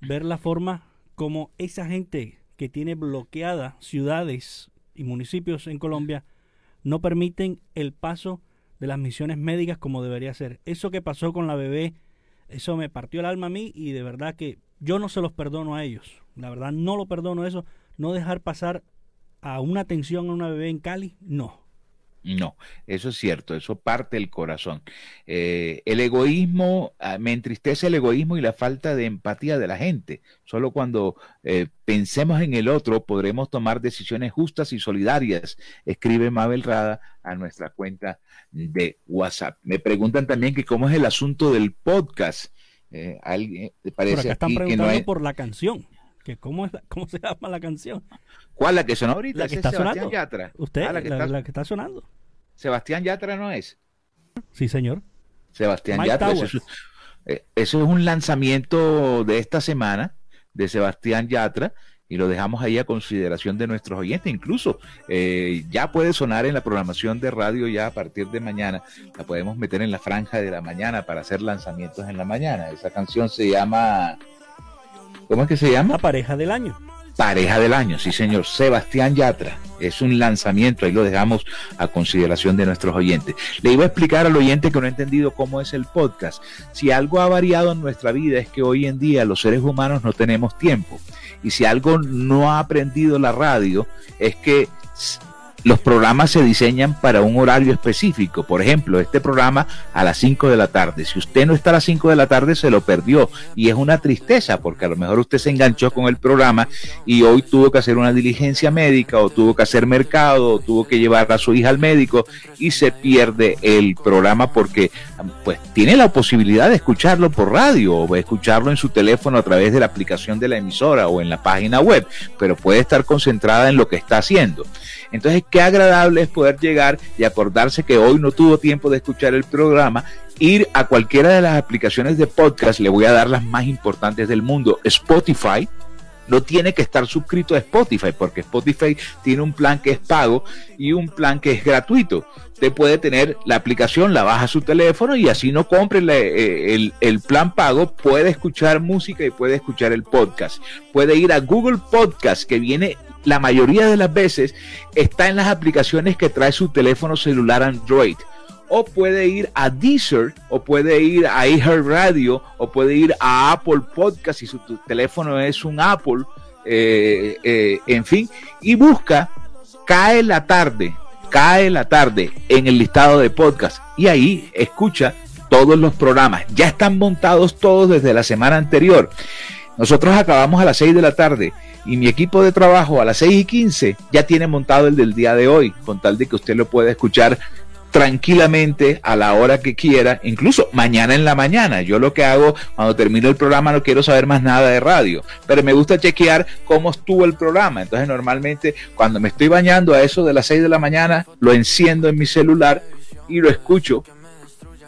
S9: ver la forma como esa gente que tiene bloqueadas ciudades y municipios en Colombia no permiten el paso de las misiones médicas como debería ser. Eso que pasó con la bebé, eso me partió el alma a mí y de verdad que yo no se los perdono a ellos. La verdad no lo perdono eso, no dejar pasar a una atención a una bebé en Cali, no.
S3: No, eso es cierto, eso parte del corazón. Eh, el egoísmo, ah, me entristece el egoísmo y la falta de empatía de la gente. Solo cuando eh, pensemos en el otro podremos tomar decisiones justas y solidarias, escribe Mabel Rada a nuestra cuenta de WhatsApp. Me preguntan también que cómo es el asunto del podcast. Eh, ¿alguien, parece
S9: por acá están preguntando por la canción. Que cómo, es ¿Cómo se llama la canción?
S3: ¿Cuál? ¿La que sonó ahorita?
S9: ¿La que está sonando? ¿Usted? Ah, la, que está... sonando.
S3: ¿Sebastián Yatra no es?
S9: Sí, señor.
S3: Sebastián Yatra. Eh, eso, es un lanzamiento de esta semana de Sebastián Yatra y lo dejamos ahí a consideración de nuestros oyentes. Incluso eh, ya puede sonar en la programación de radio ya a partir de mañana. La podemos meter en la franja de la mañana para hacer lanzamientos en la mañana. Esa canción se llama... ¿Cómo es que se llama?
S9: La pareja del año.
S3: Pareja del año, sí señor, Sebastián Yatra. Es un lanzamiento, ahí lo dejamos a consideración de nuestros oyentes. Le iba a explicar al oyente que no ha entendido cómo es el podcast. Si algo ha variado en nuestra vida es que hoy en día los seres humanos no tenemos tiempo. Y si algo no ha aprendido la radio es que los programas se diseñan para un horario específico. Por ejemplo, este programa a las 5 de la tarde. Si usted no está a las 5 de la tarde, se lo perdió. Y es una tristeza porque a lo mejor usted se enganchó con el programa y hoy tuvo que hacer una diligencia médica o tuvo que hacer mercado o tuvo que llevar a su hija al médico y se pierde el programa porque pues tiene la posibilidad de escucharlo por radio o escucharlo en su teléfono a través de la aplicación de la emisora o en la página web, pero puede estar concentrada en lo que está haciendo. Entonces, qué agradable es poder llegar y acordarse que hoy no tuvo tiempo de escuchar el programa, ir a cualquiera de las aplicaciones de podcast, le voy a dar las más importantes del mundo, Spotify, no tiene que estar suscrito a Spotify, porque Spotify tiene un plan que es pago y un plan que es gratuito. Usted puede tener la aplicación, la baja a su teléfono y así no compre eh, el, el, plan pago, puede escuchar música y puede escuchar el podcast. Puede ir a Google Podcast, que viene la mayoría de las veces, está en las aplicaciones que trae su teléfono celular Android o puede ir a Deezer, o puede ir a Radio o puede ir a Apple Podcast si su teléfono es un Apple, eh, eh, en fin, y busca Cae la tarde, Cae la tarde en el listado de podcast y ahí escucha todos los programas. Ya están montados todos desde la semana anterior. Nosotros acabamos a las 6 de la tarde y mi equipo de trabajo a las 6 y 15 ya tiene montado el del día de hoy, con tal de que usted lo pueda escuchar tranquilamente a la hora que quiera, incluso mañana en la mañana. Yo lo que hago cuando termino el programa no quiero saber más nada de radio, pero me gusta chequear cómo estuvo el programa. Entonces normalmente cuando me estoy bañando a eso de las 6 de la mañana, lo enciendo en mi celular y lo escucho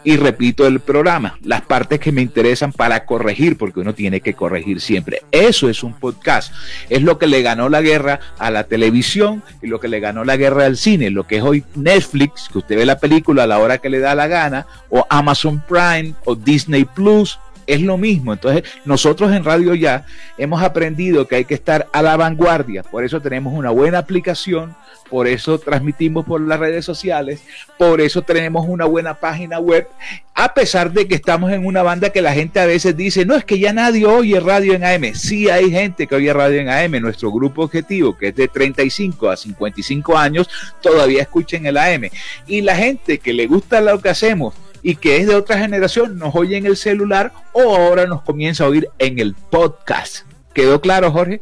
S3: y repito el programa, las partes que me interesan para corregir, porque uno tiene que corregir siempre. Eso es un podcast. Es lo que le ganó la guerra a la televisión y lo que le ganó la guerra al cine, lo que es hoy Netflix, que usted ve la película a la hora que le da la gana, o Amazon Prime o Disney Plus, es lo mismo. Entonces, nosotros en Radio Ya hemos aprendido que hay que estar a la vanguardia. Por eso tenemos una buena aplicación por eso transmitimos por las redes sociales, por eso tenemos una buena página web, a pesar de que estamos en una banda que la gente a veces dice, no es que ya nadie oye radio en AM, sí hay gente que oye radio en AM, nuestro grupo objetivo, que es de 35 a 55 años, todavía escucha en el AM, y la gente que le gusta lo que hacemos, y que es de otra generación, nos oye en el celular o ahora nos comienza a oír en el podcast. ¿Quedó claro, Jorge?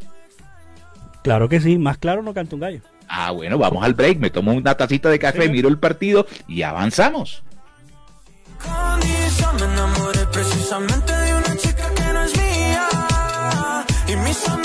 S9: Claro que sí, más claro no canta un gallo.
S3: Ah, bueno, vamos al break, me tomo una tacita de café, miro el partido y avanzamos. precisamente de una chica que no es mía y mis amigos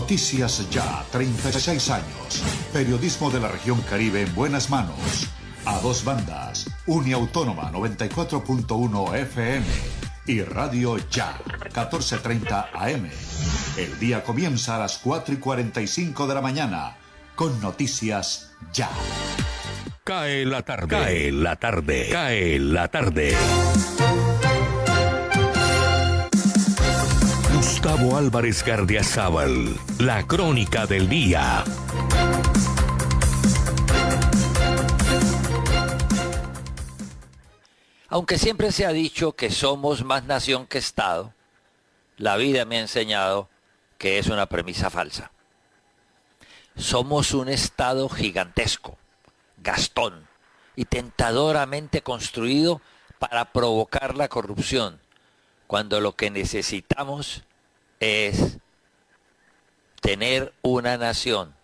S18: Noticias Ya, 36 años. Periodismo de la región Caribe en buenas manos. A dos bandas, Uniautónoma 94.1 FM y Radio Ya, 1430 AM. El día comienza a las 4 y 45 de la mañana con Noticias Ya.
S2: Cae la tarde. Cae la tarde. Cae la tarde. Gustavo Álvarez Gardiazabal, la crónica del día.
S19: Aunque siempre se ha dicho que somos más nación que Estado, la vida me ha enseñado que es una premisa falsa. Somos un Estado gigantesco, gastón y tentadoramente construido para provocar la corrupción, cuando lo que necesitamos es tener una nación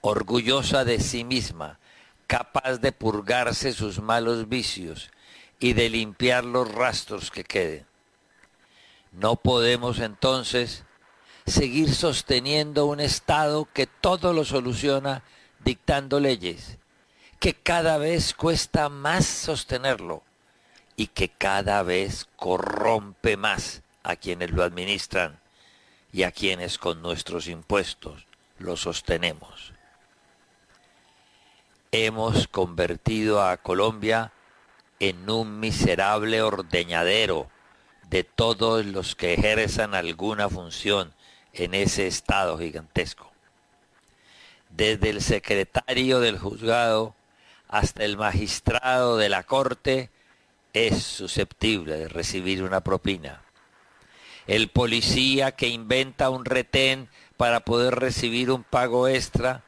S19: orgullosa de sí misma, capaz de purgarse sus malos vicios y de limpiar los rastros que queden. No podemos entonces seguir sosteniendo un Estado que todo lo soluciona dictando leyes, que cada vez cuesta más sostenerlo y que cada vez corrompe más a quienes lo administran y a quienes con nuestros impuestos lo sostenemos. Hemos convertido a Colombia en un miserable ordeñadero de todos los que ejerzan alguna función en ese estado gigantesco. Desde el secretario del juzgado hasta el magistrado de la corte, es susceptible de recibir una propina. El policía que inventa un retén para poder recibir un pago extra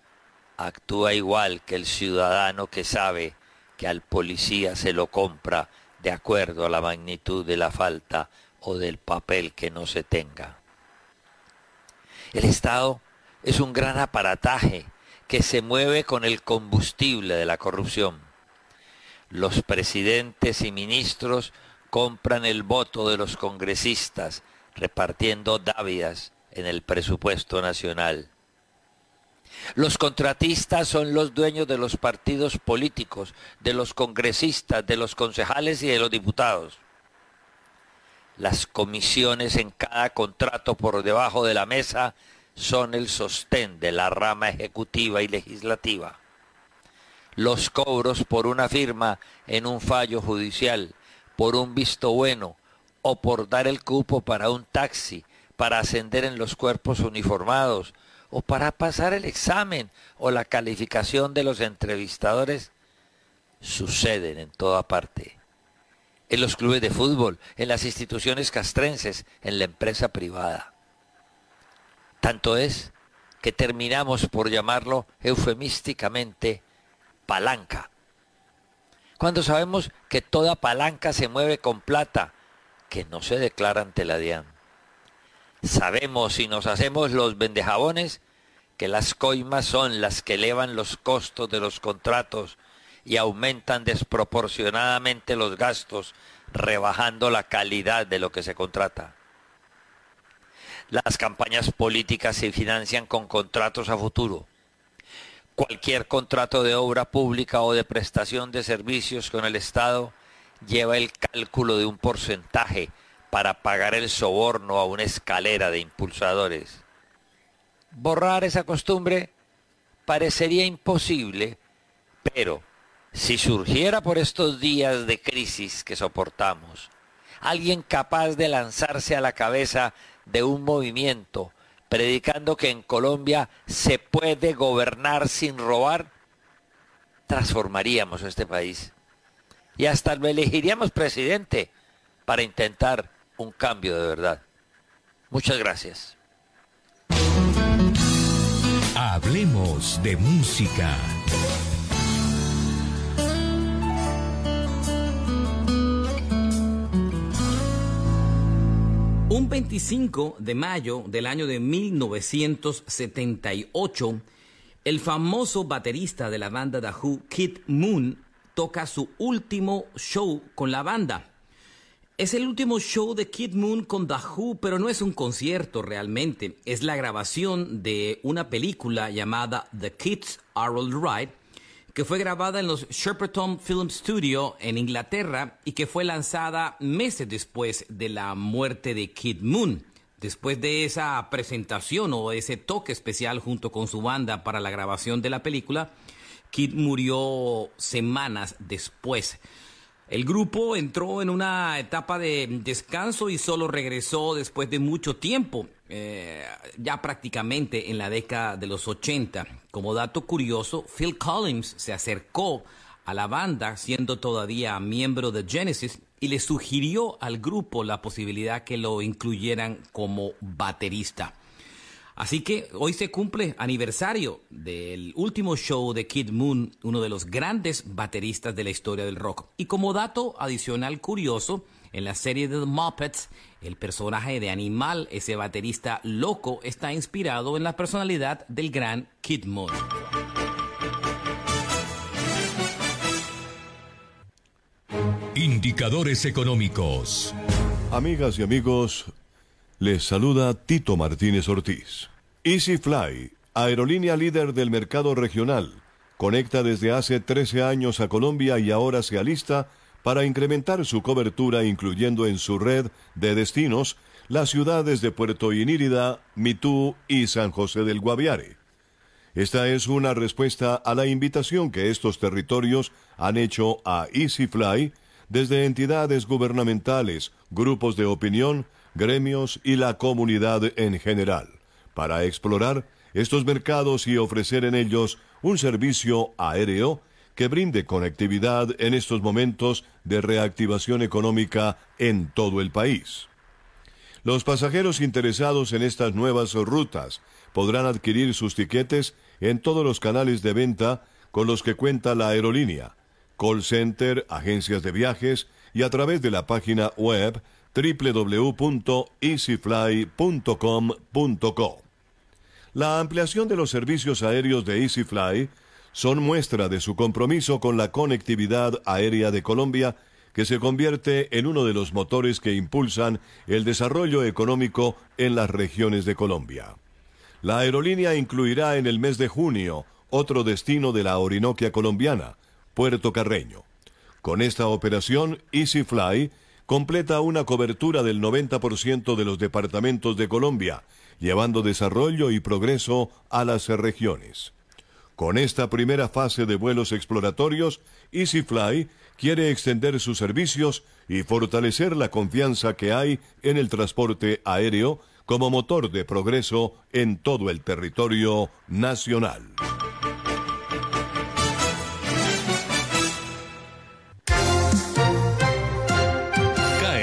S19: actúa igual que el ciudadano que sabe que al policía se lo compra de acuerdo a la magnitud de la falta o del papel que no se tenga. El Estado es un gran aparataje que se mueve con el combustible de la corrupción. Los presidentes y ministros compran el voto de los congresistas repartiendo dávidas en el presupuesto nacional. Los contratistas son los dueños de los partidos políticos, de los congresistas, de los concejales y de los diputados. Las comisiones en cada contrato por debajo de la mesa son el sostén de la rama ejecutiva y legislativa. Los cobros por una firma en un fallo judicial, por un visto bueno o por dar el cupo para un taxi, para ascender en los cuerpos uniformados, o para pasar el examen o la calificación de los entrevistadores suceden en toda parte. En los clubes de fútbol, en las instituciones castrenses, en la empresa privada. Tanto es que terminamos por llamarlo eufemísticamente palanca. Cuando sabemos que toda palanca se mueve con plata que no se declara ante la DIAN. Sabemos si nos hacemos los vendejabones que las coimas son las que elevan los costos de los contratos y aumentan desproporcionadamente los gastos, rebajando la calidad de lo que se contrata. Las campañas políticas se financian con contratos a futuro. Cualquier contrato de obra pública o de prestación de servicios con el Estado lleva el cálculo de un porcentaje para pagar el soborno a una escalera de impulsadores. Borrar esa costumbre parecería imposible, pero si surgiera por estos días de crisis que soportamos, alguien capaz de lanzarse a la cabeza de un movimiento predicando que en Colombia se puede gobernar sin robar, transformaríamos este país. Y hasta lo elegiríamos presidente para intentar un cambio de verdad. Muchas gracias.
S2: Hablemos de música.
S20: Un 25 de mayo del año de 1978, el famoso baterista de la banda The Who, Kid Moon, toca su último show con la banda. Es el último show de Kid Moon con The Who, pero no es un concierto realmente. Es la grabación de una película llamada The Kids Are Alright, que fue grabada en los Shepperton Film Studio en Inglaterra y que fue lanzada meses después de la muerte de Kid Moon. Después de esa presentación o ese toque especial junto con su banda para la grabación de la película, Kid murió semanas después. El grupo entró en una etapa de descanso y solo regresó después de mucho tiempo, eh, ya prácticamente en la década de los 80. Como dato curioso, Phil Collins se acercó a la banda siendo todavía miembro de Genesis y le sugirió al grupo la posibilidad que lo incluyeran como baterista. Así que hoy se cumple aniversario del último show de Kid Moon, uno de los grandes bateristas de la historia del rock. Y como dato adicional curioso, en la serie de The Muppets, el personaje de Animal, ese baterista loco, está inspirado en la personalidad del gran Kid Moon.
S2: Indicadores económicos.
S21: Amigas y amigos, les saluda Tito Martínez Ortiz. EasyFly, aerolínea líder del mercado regional, conecta desde hace 13 años a Colombia y ahora se alista para incrementar su cobertura incluyendo en su red de destinos las ciudades de Puerto Inírida, Mitú y San José del Guaviare. Esta es una respuesta a la invitación que estos territorios han hecho a EasyFly desde entidades gubernamentales, grupos de opinión, gremios y la comunidad en general, para explorar estos mercados y ofrecer en ellos un servicio aéreo que brinde conectividad en estos momentos de reactivación económica en todo el país. Los pasajeros interesados en estas nuevas rutas podrán adquirir sus tiquetes en todos los canales de venta con los que cuenta la aerolínea, call center, agencias de viajes y a través de la página web www.easyfly.com.co. La ampliación de los servicios aéreos de EasyFly son muestra de su compromiso con la conectividad aérea de Colombia, que se convierte en uno de los motores que impulsan el desarrollo económico en las regiones de Colombia. La aerolínea incluirá en el mes de junio otro destino de la Orinoquia colombiana, Puerto Carreño. Con esta operación, EasyFly completa una cobertura del 90% de los departamentos de Colombia, llevando desarrollo y progreso a las regiones. Con esta primera fase de vuelos exploratorios, EasyFly quiere extender sus servicios y fortalecer la confianza que hay en el transporte aéreo como motor de progreso en todo el territorio nacional.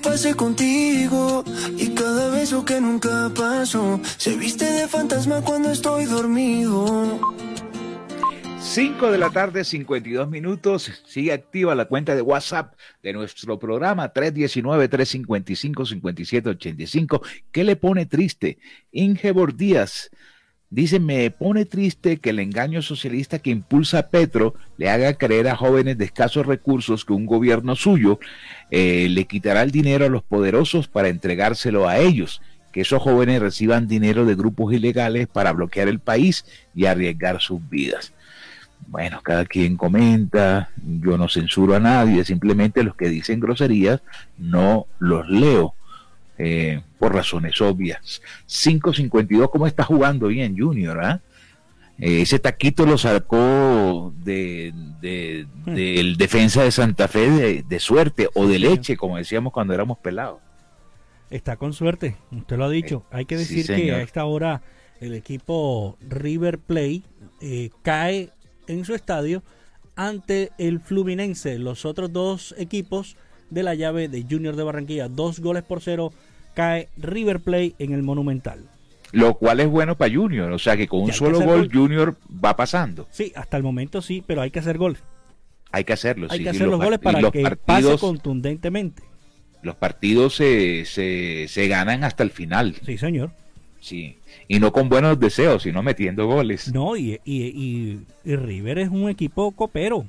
S17: Pasé contigo y cada beso que nunca pasó se viste de fantasma cuando estoy dormido.
S3: 5 de la tarde, 52 minutos. Sigue activa la cuenta de WhatsApp de nuestro programa 319-355-5785. ¿Qué le pone triste? Ingebor Díaz Dice, me pone triste que el engaño socialista que impulsa a Petro le haga creer a jóvenes de escasos recursos que un gobierno suyo eh, le quitará el dinero a los poderosos para entregárselo a ellos, que esos jóvenes reciban dinero de grupos ilegales para bloquear el país y arriesgar sus vidas. Bueno, cada quien comenta, yo no censuro a nadie, simplemente los que dicen groserías no los leo. Eh, por razones obvias. 5.52, ¿cómo está jugando bien Junior? Ah? Eh, ese taquito lo sacó de, hmm. del defensa de Santa Fe de, suerte o de leche, como decíamos cuando éramos pelados.
S9: Está con suerte, usted lo ha dicho. Hay que decir que a esta hora el equipo River Play eh, cae en su estadio ante el Fluminense. Los otros dos equipos de la llave de Junior de Barranquilla, dos goles por cero cae River Plate en el Monumental.
S3: Lo cual es bueno para Junior, o sea que con un solo gol, Junior va pasando.
S9: Sí, hasta el momento sí, pero hay que hacer goles.
S3: Hay que hacerlo.
S9: Hay que hacer los, goles para que pase contundentemente.
S3: Los partidos se, se, ganan hasta el final.
S9: Sí, señor.
S3: Sí, y no con buenos deseos, sino metiendo goles.
S9: No, y, y, y River es un equipo copero.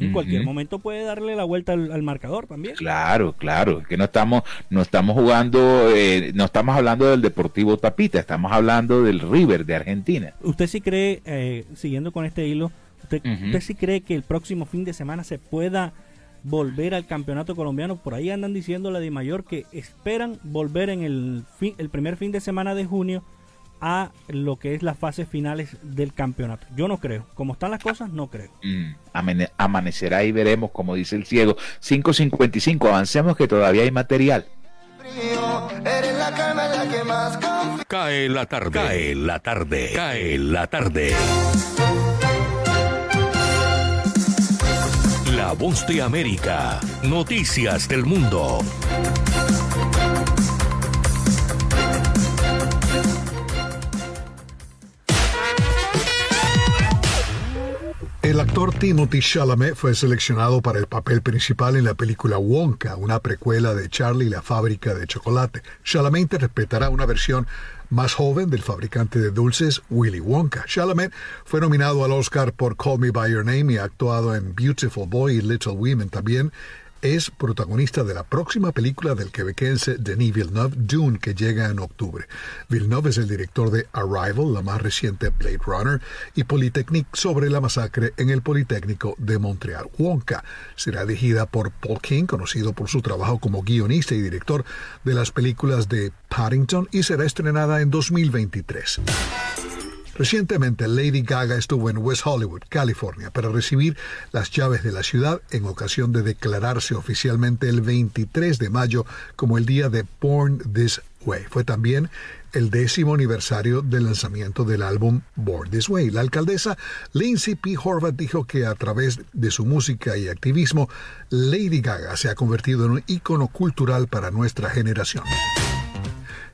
S9: En cualquier momento puede darle la vuelta al, marcador también.
S3: Claro, claro, que no estamos, no estamos jugando, eh, no estamos hablando del Deportivo Tapita, estamos hablando del River de Argentina.
S9: ¿Usted sí cree, eh, siguiendo con este hilo, usted, sí cree que el próximo fin de semana se pueda volver al campeonato colombiano? Por ahí andan diciendo la de Mayor que esperan volver en el, el primer fin de semana de junio a lo que es las fases finales del campeonato. Yo no creo. Como están las cosas, no creo.
S3: Mm, amanecerá y veremos, como dice el ciego. 5.55, avancemos que todavía hay material.
S2: Cae la tarde, cae la tarde, cae la tarde. La voz de América, noticias del mundo.
S22: El actor Timothy Chalamet fue seleccionado para el papel principal en la película Wonka, una precuela de Charlie y la fábrica de chocolate. Chalamet interpretará una versión más joven del fabricante de dulces Willy Wonka. Chalamet fue nominado al Oscar por Call Me By Your Name y ha actuado en Beautiful Boy y Little Women. También es protagonista de la próxima película del quebequense Denis Villeneuve, Dune, que llega en octubre. Villeneuve es el director de Arrival, la más reciente Blade Runner, y Polytechnique sobre la masacre en el Politécnico de Montreal. Wonka será dirigida por Paul King, conocido por su trabajo como guionista y director de las películas de Paddington, y será estrenada en 2023. Recientemente Lady Gaga estuvo en West Hollywood, California, para recibir las llaves de la ciudad en ocasión de declararse oficialmente el 23 de mayo como el día de Born This Way. Fue también el décimo aniversario del lanzamiento del álbum Born This Way. La alcaldesa Lindsay P. Horvath dijo que a través de su música y activismo, Lady Gaga se ha convertido en un ícono cultural para nuestra generación.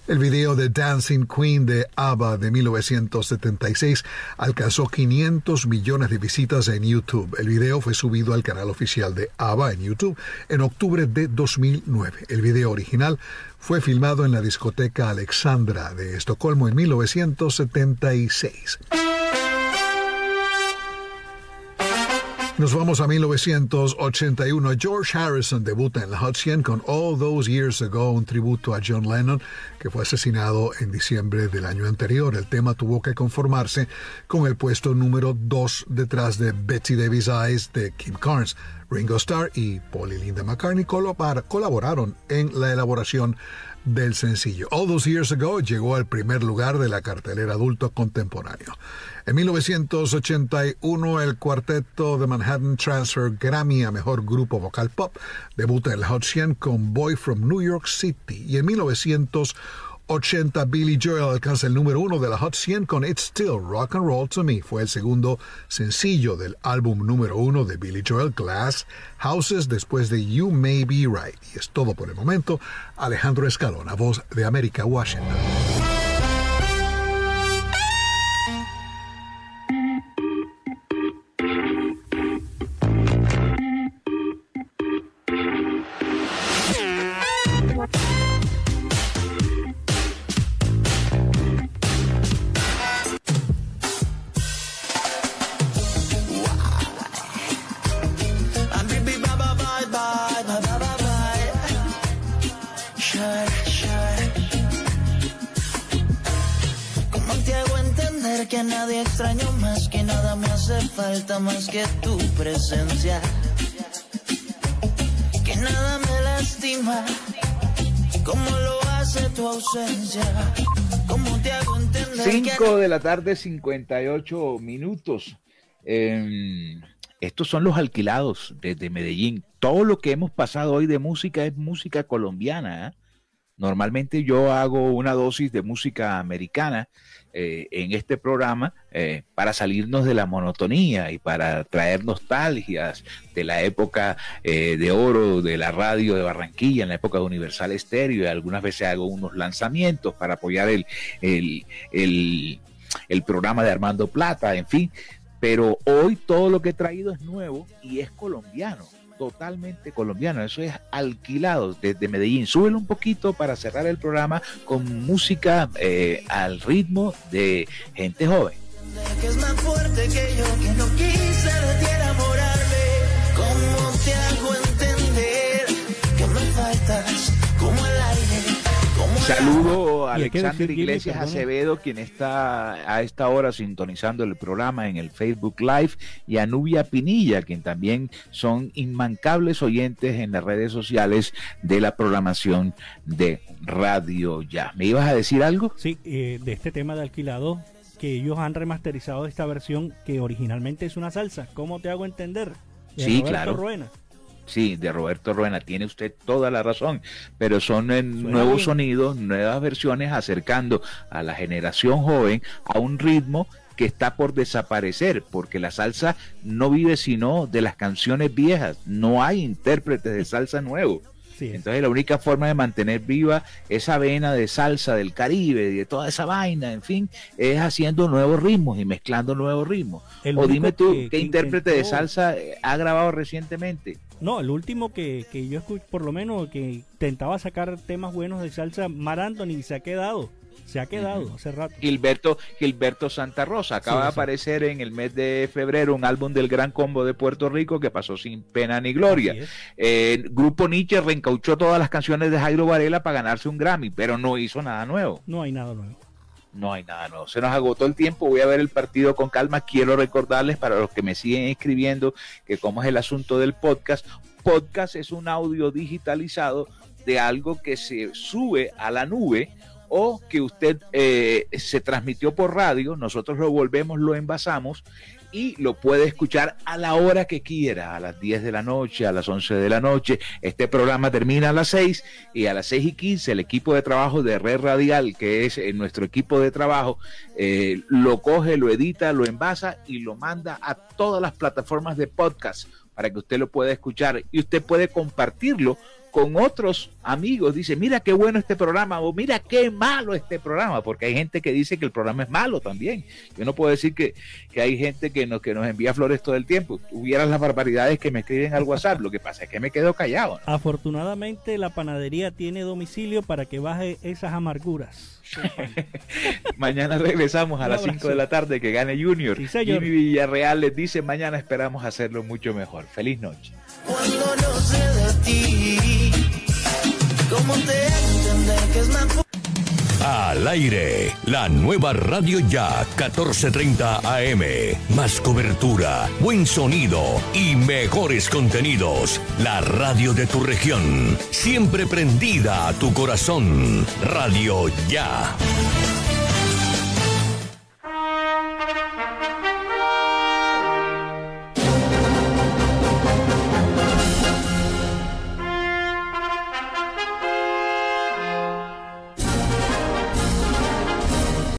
S22: El video de Dancing Queen de ABBA de 1976 alcanzó 500 millones de visitas en YouTube. El video fue subido al canal oficial de ABBA en YouTube en octubre de 2009. El video original fue filmado en la discoteca Alexandra de Estocolmo en 1976. Nos vamos a 1981. George Harrison debuta en la Hot 100 con All Those Years Ago, un tributo a John Lennon, que fue asesinado en diciembre del año anterior. El tema tuvo que conformarse con el puesto número 2 detrás de Betsy Davis Eyes de Kim Carnes. Ringo Starr y Paul y Linda McCartney colaboraron en la elaboración del sencillo. All Those Years Ago llegó al primer lugar de la cartelera adulto contemporáneo. En 1981, el cuarteto de Manhattan Transfer Grammy a Mejor Grupo Vocal Pop debuta el Hot 100 con Boy from New York City. Y en 1980, Billy Joel alcanza el número uno de la Hot 100 con It's Still Rock and Roll to Me. Fue el segundo sencillo del álbum número uno de Billy Joel, Glass Houses, después de You May Be Right. Y es todo por el momento. Alejandro Escalona, voz de América, Washington.
S23: Que tu presencia. Que nada me lastima como lo hace tu ausencia. ¿Cómo te hago entender
S3: 5 de la tarde, 58 minutos. Eh, estos son los alquilados desde Medellín. Todo lo que hemos pasado hoy de música es música colombiana. ¿eh? Normalmente yo hago una dosis de música americana eh, en este programa eh, para salirnos de la monotonía y para traer nostalgias de la época eh, de oro de la radio de Barranquilla, en la época de Universal Estéreo, y algunas veces hago unos lanzamientos para apoyar el, el, el programa de Armando Plata, en fin. Pero hoy todo lo que he traído es nuevo y es colombiano totalmente colombiano. Eso es alquilado desde Medellín. Súbelo un poquito para cerrar el programa con música eh, al ritmo de gente joven. Saludo a Alexander Iglesias Acevedo, quien está a esta hora sintonizando el programa en el Facebook Live, y a Nubia Pinilla, quien también son inmancables oyentes en las redes sociales de la programación de Radio Ya. ¿Me ibas a decir algo?
S9: Sí, eh, de este tema de alquilado, que ellos han remasterizado esta versión que originalmente es una salsa. ¿Cómo te hago entender?
S3: sí, claro. Sí, de Roberto Ruena, tiene usted toda la razón, pero son nuevos sonidos, nuevas versiones acercando a la generación joven a un ritmo que está por desaparecer, porque la salsa no vive sino de las canciones viejas, no hay intérpretes de salsa nuevos. Entonces la única forma de mantener viva esa vena de salsa del Caribe, y de toda esa vaina, en fin, es haciendo nuevos ritmos y mezclando nuevos ritmos. o dime tú, ¿qué intérprete de salsa ha grabado recientemente?
S9: No, el último que, que yo escucho, por lo menos, que intentaba sacar temas buenos de salsa, Mar Anthony, se ha quedado. Se ha quedado hace rato.
S3: Gilberto, Gilberto Santa Rosa. Acaba de aparecer en el mes de febrero un álbum del Gran Combo de Puerto Rico que pasó sin pena ni gloria. Eh, Grupo Nietzsche reencauchó todas las canciones de Jairo Varela para ganarse un Grammy, pero no hizo nada nuevo.
S9: No hay nada nuevo.
S3: No hay nada nuevo. Se nos agotó el tiempo. Voy a ver el partido con calma. Quiero recordarles para los que me siguen escribiendo que como es el asunto del podcast, podcast es un audio digitalizado de algo que se sube a la nube o que usted eh, se transmitió por radio, nosotros lo volvemos, lo envasamos y lo puede escuchar a la hora que quiera, a las 10 de la noche, a las 11 de la noche. Este programa termina a las 6 y a las 6 y 15 el equipo de trabajo de Red Radial, que es eh, nuestro equipo de trabajo, eh, lo coge, lo edita, lo envasa y lo manda a todas las plataformas de podcast para que usted lo pueda escuchar y usted puede compartirlo con otros amigos, dice, mira qué bueno este programa o mira qué malo este programa, porque hay gente que dice que el programa es malo también. Yo no puedo decir que, hay gente que nos, que nos envía flores todo el tiempo. Hubieran las barbaridades que me escriben al WhatsApp, lo que pasa es que me quedo callado.
S9: Afortunadamente la panadería tiene domicilio para que baje esas amarguras.
S3: mañana regresamos a las 5 de la tarde que gane Junior. Sí, Jimmy Villarreal les dice mañana esperamos hacerlo mucho mejor. Feliz noche. Cuando no sé de ti, ¿cómo te
S2: entender que es más al aire, la nueva Radio Ya 1430 AM. Más cobertura, buen sonido y mejores contenidos. La radio de tu región, siempre prendida a tu corazón. Radio Ya.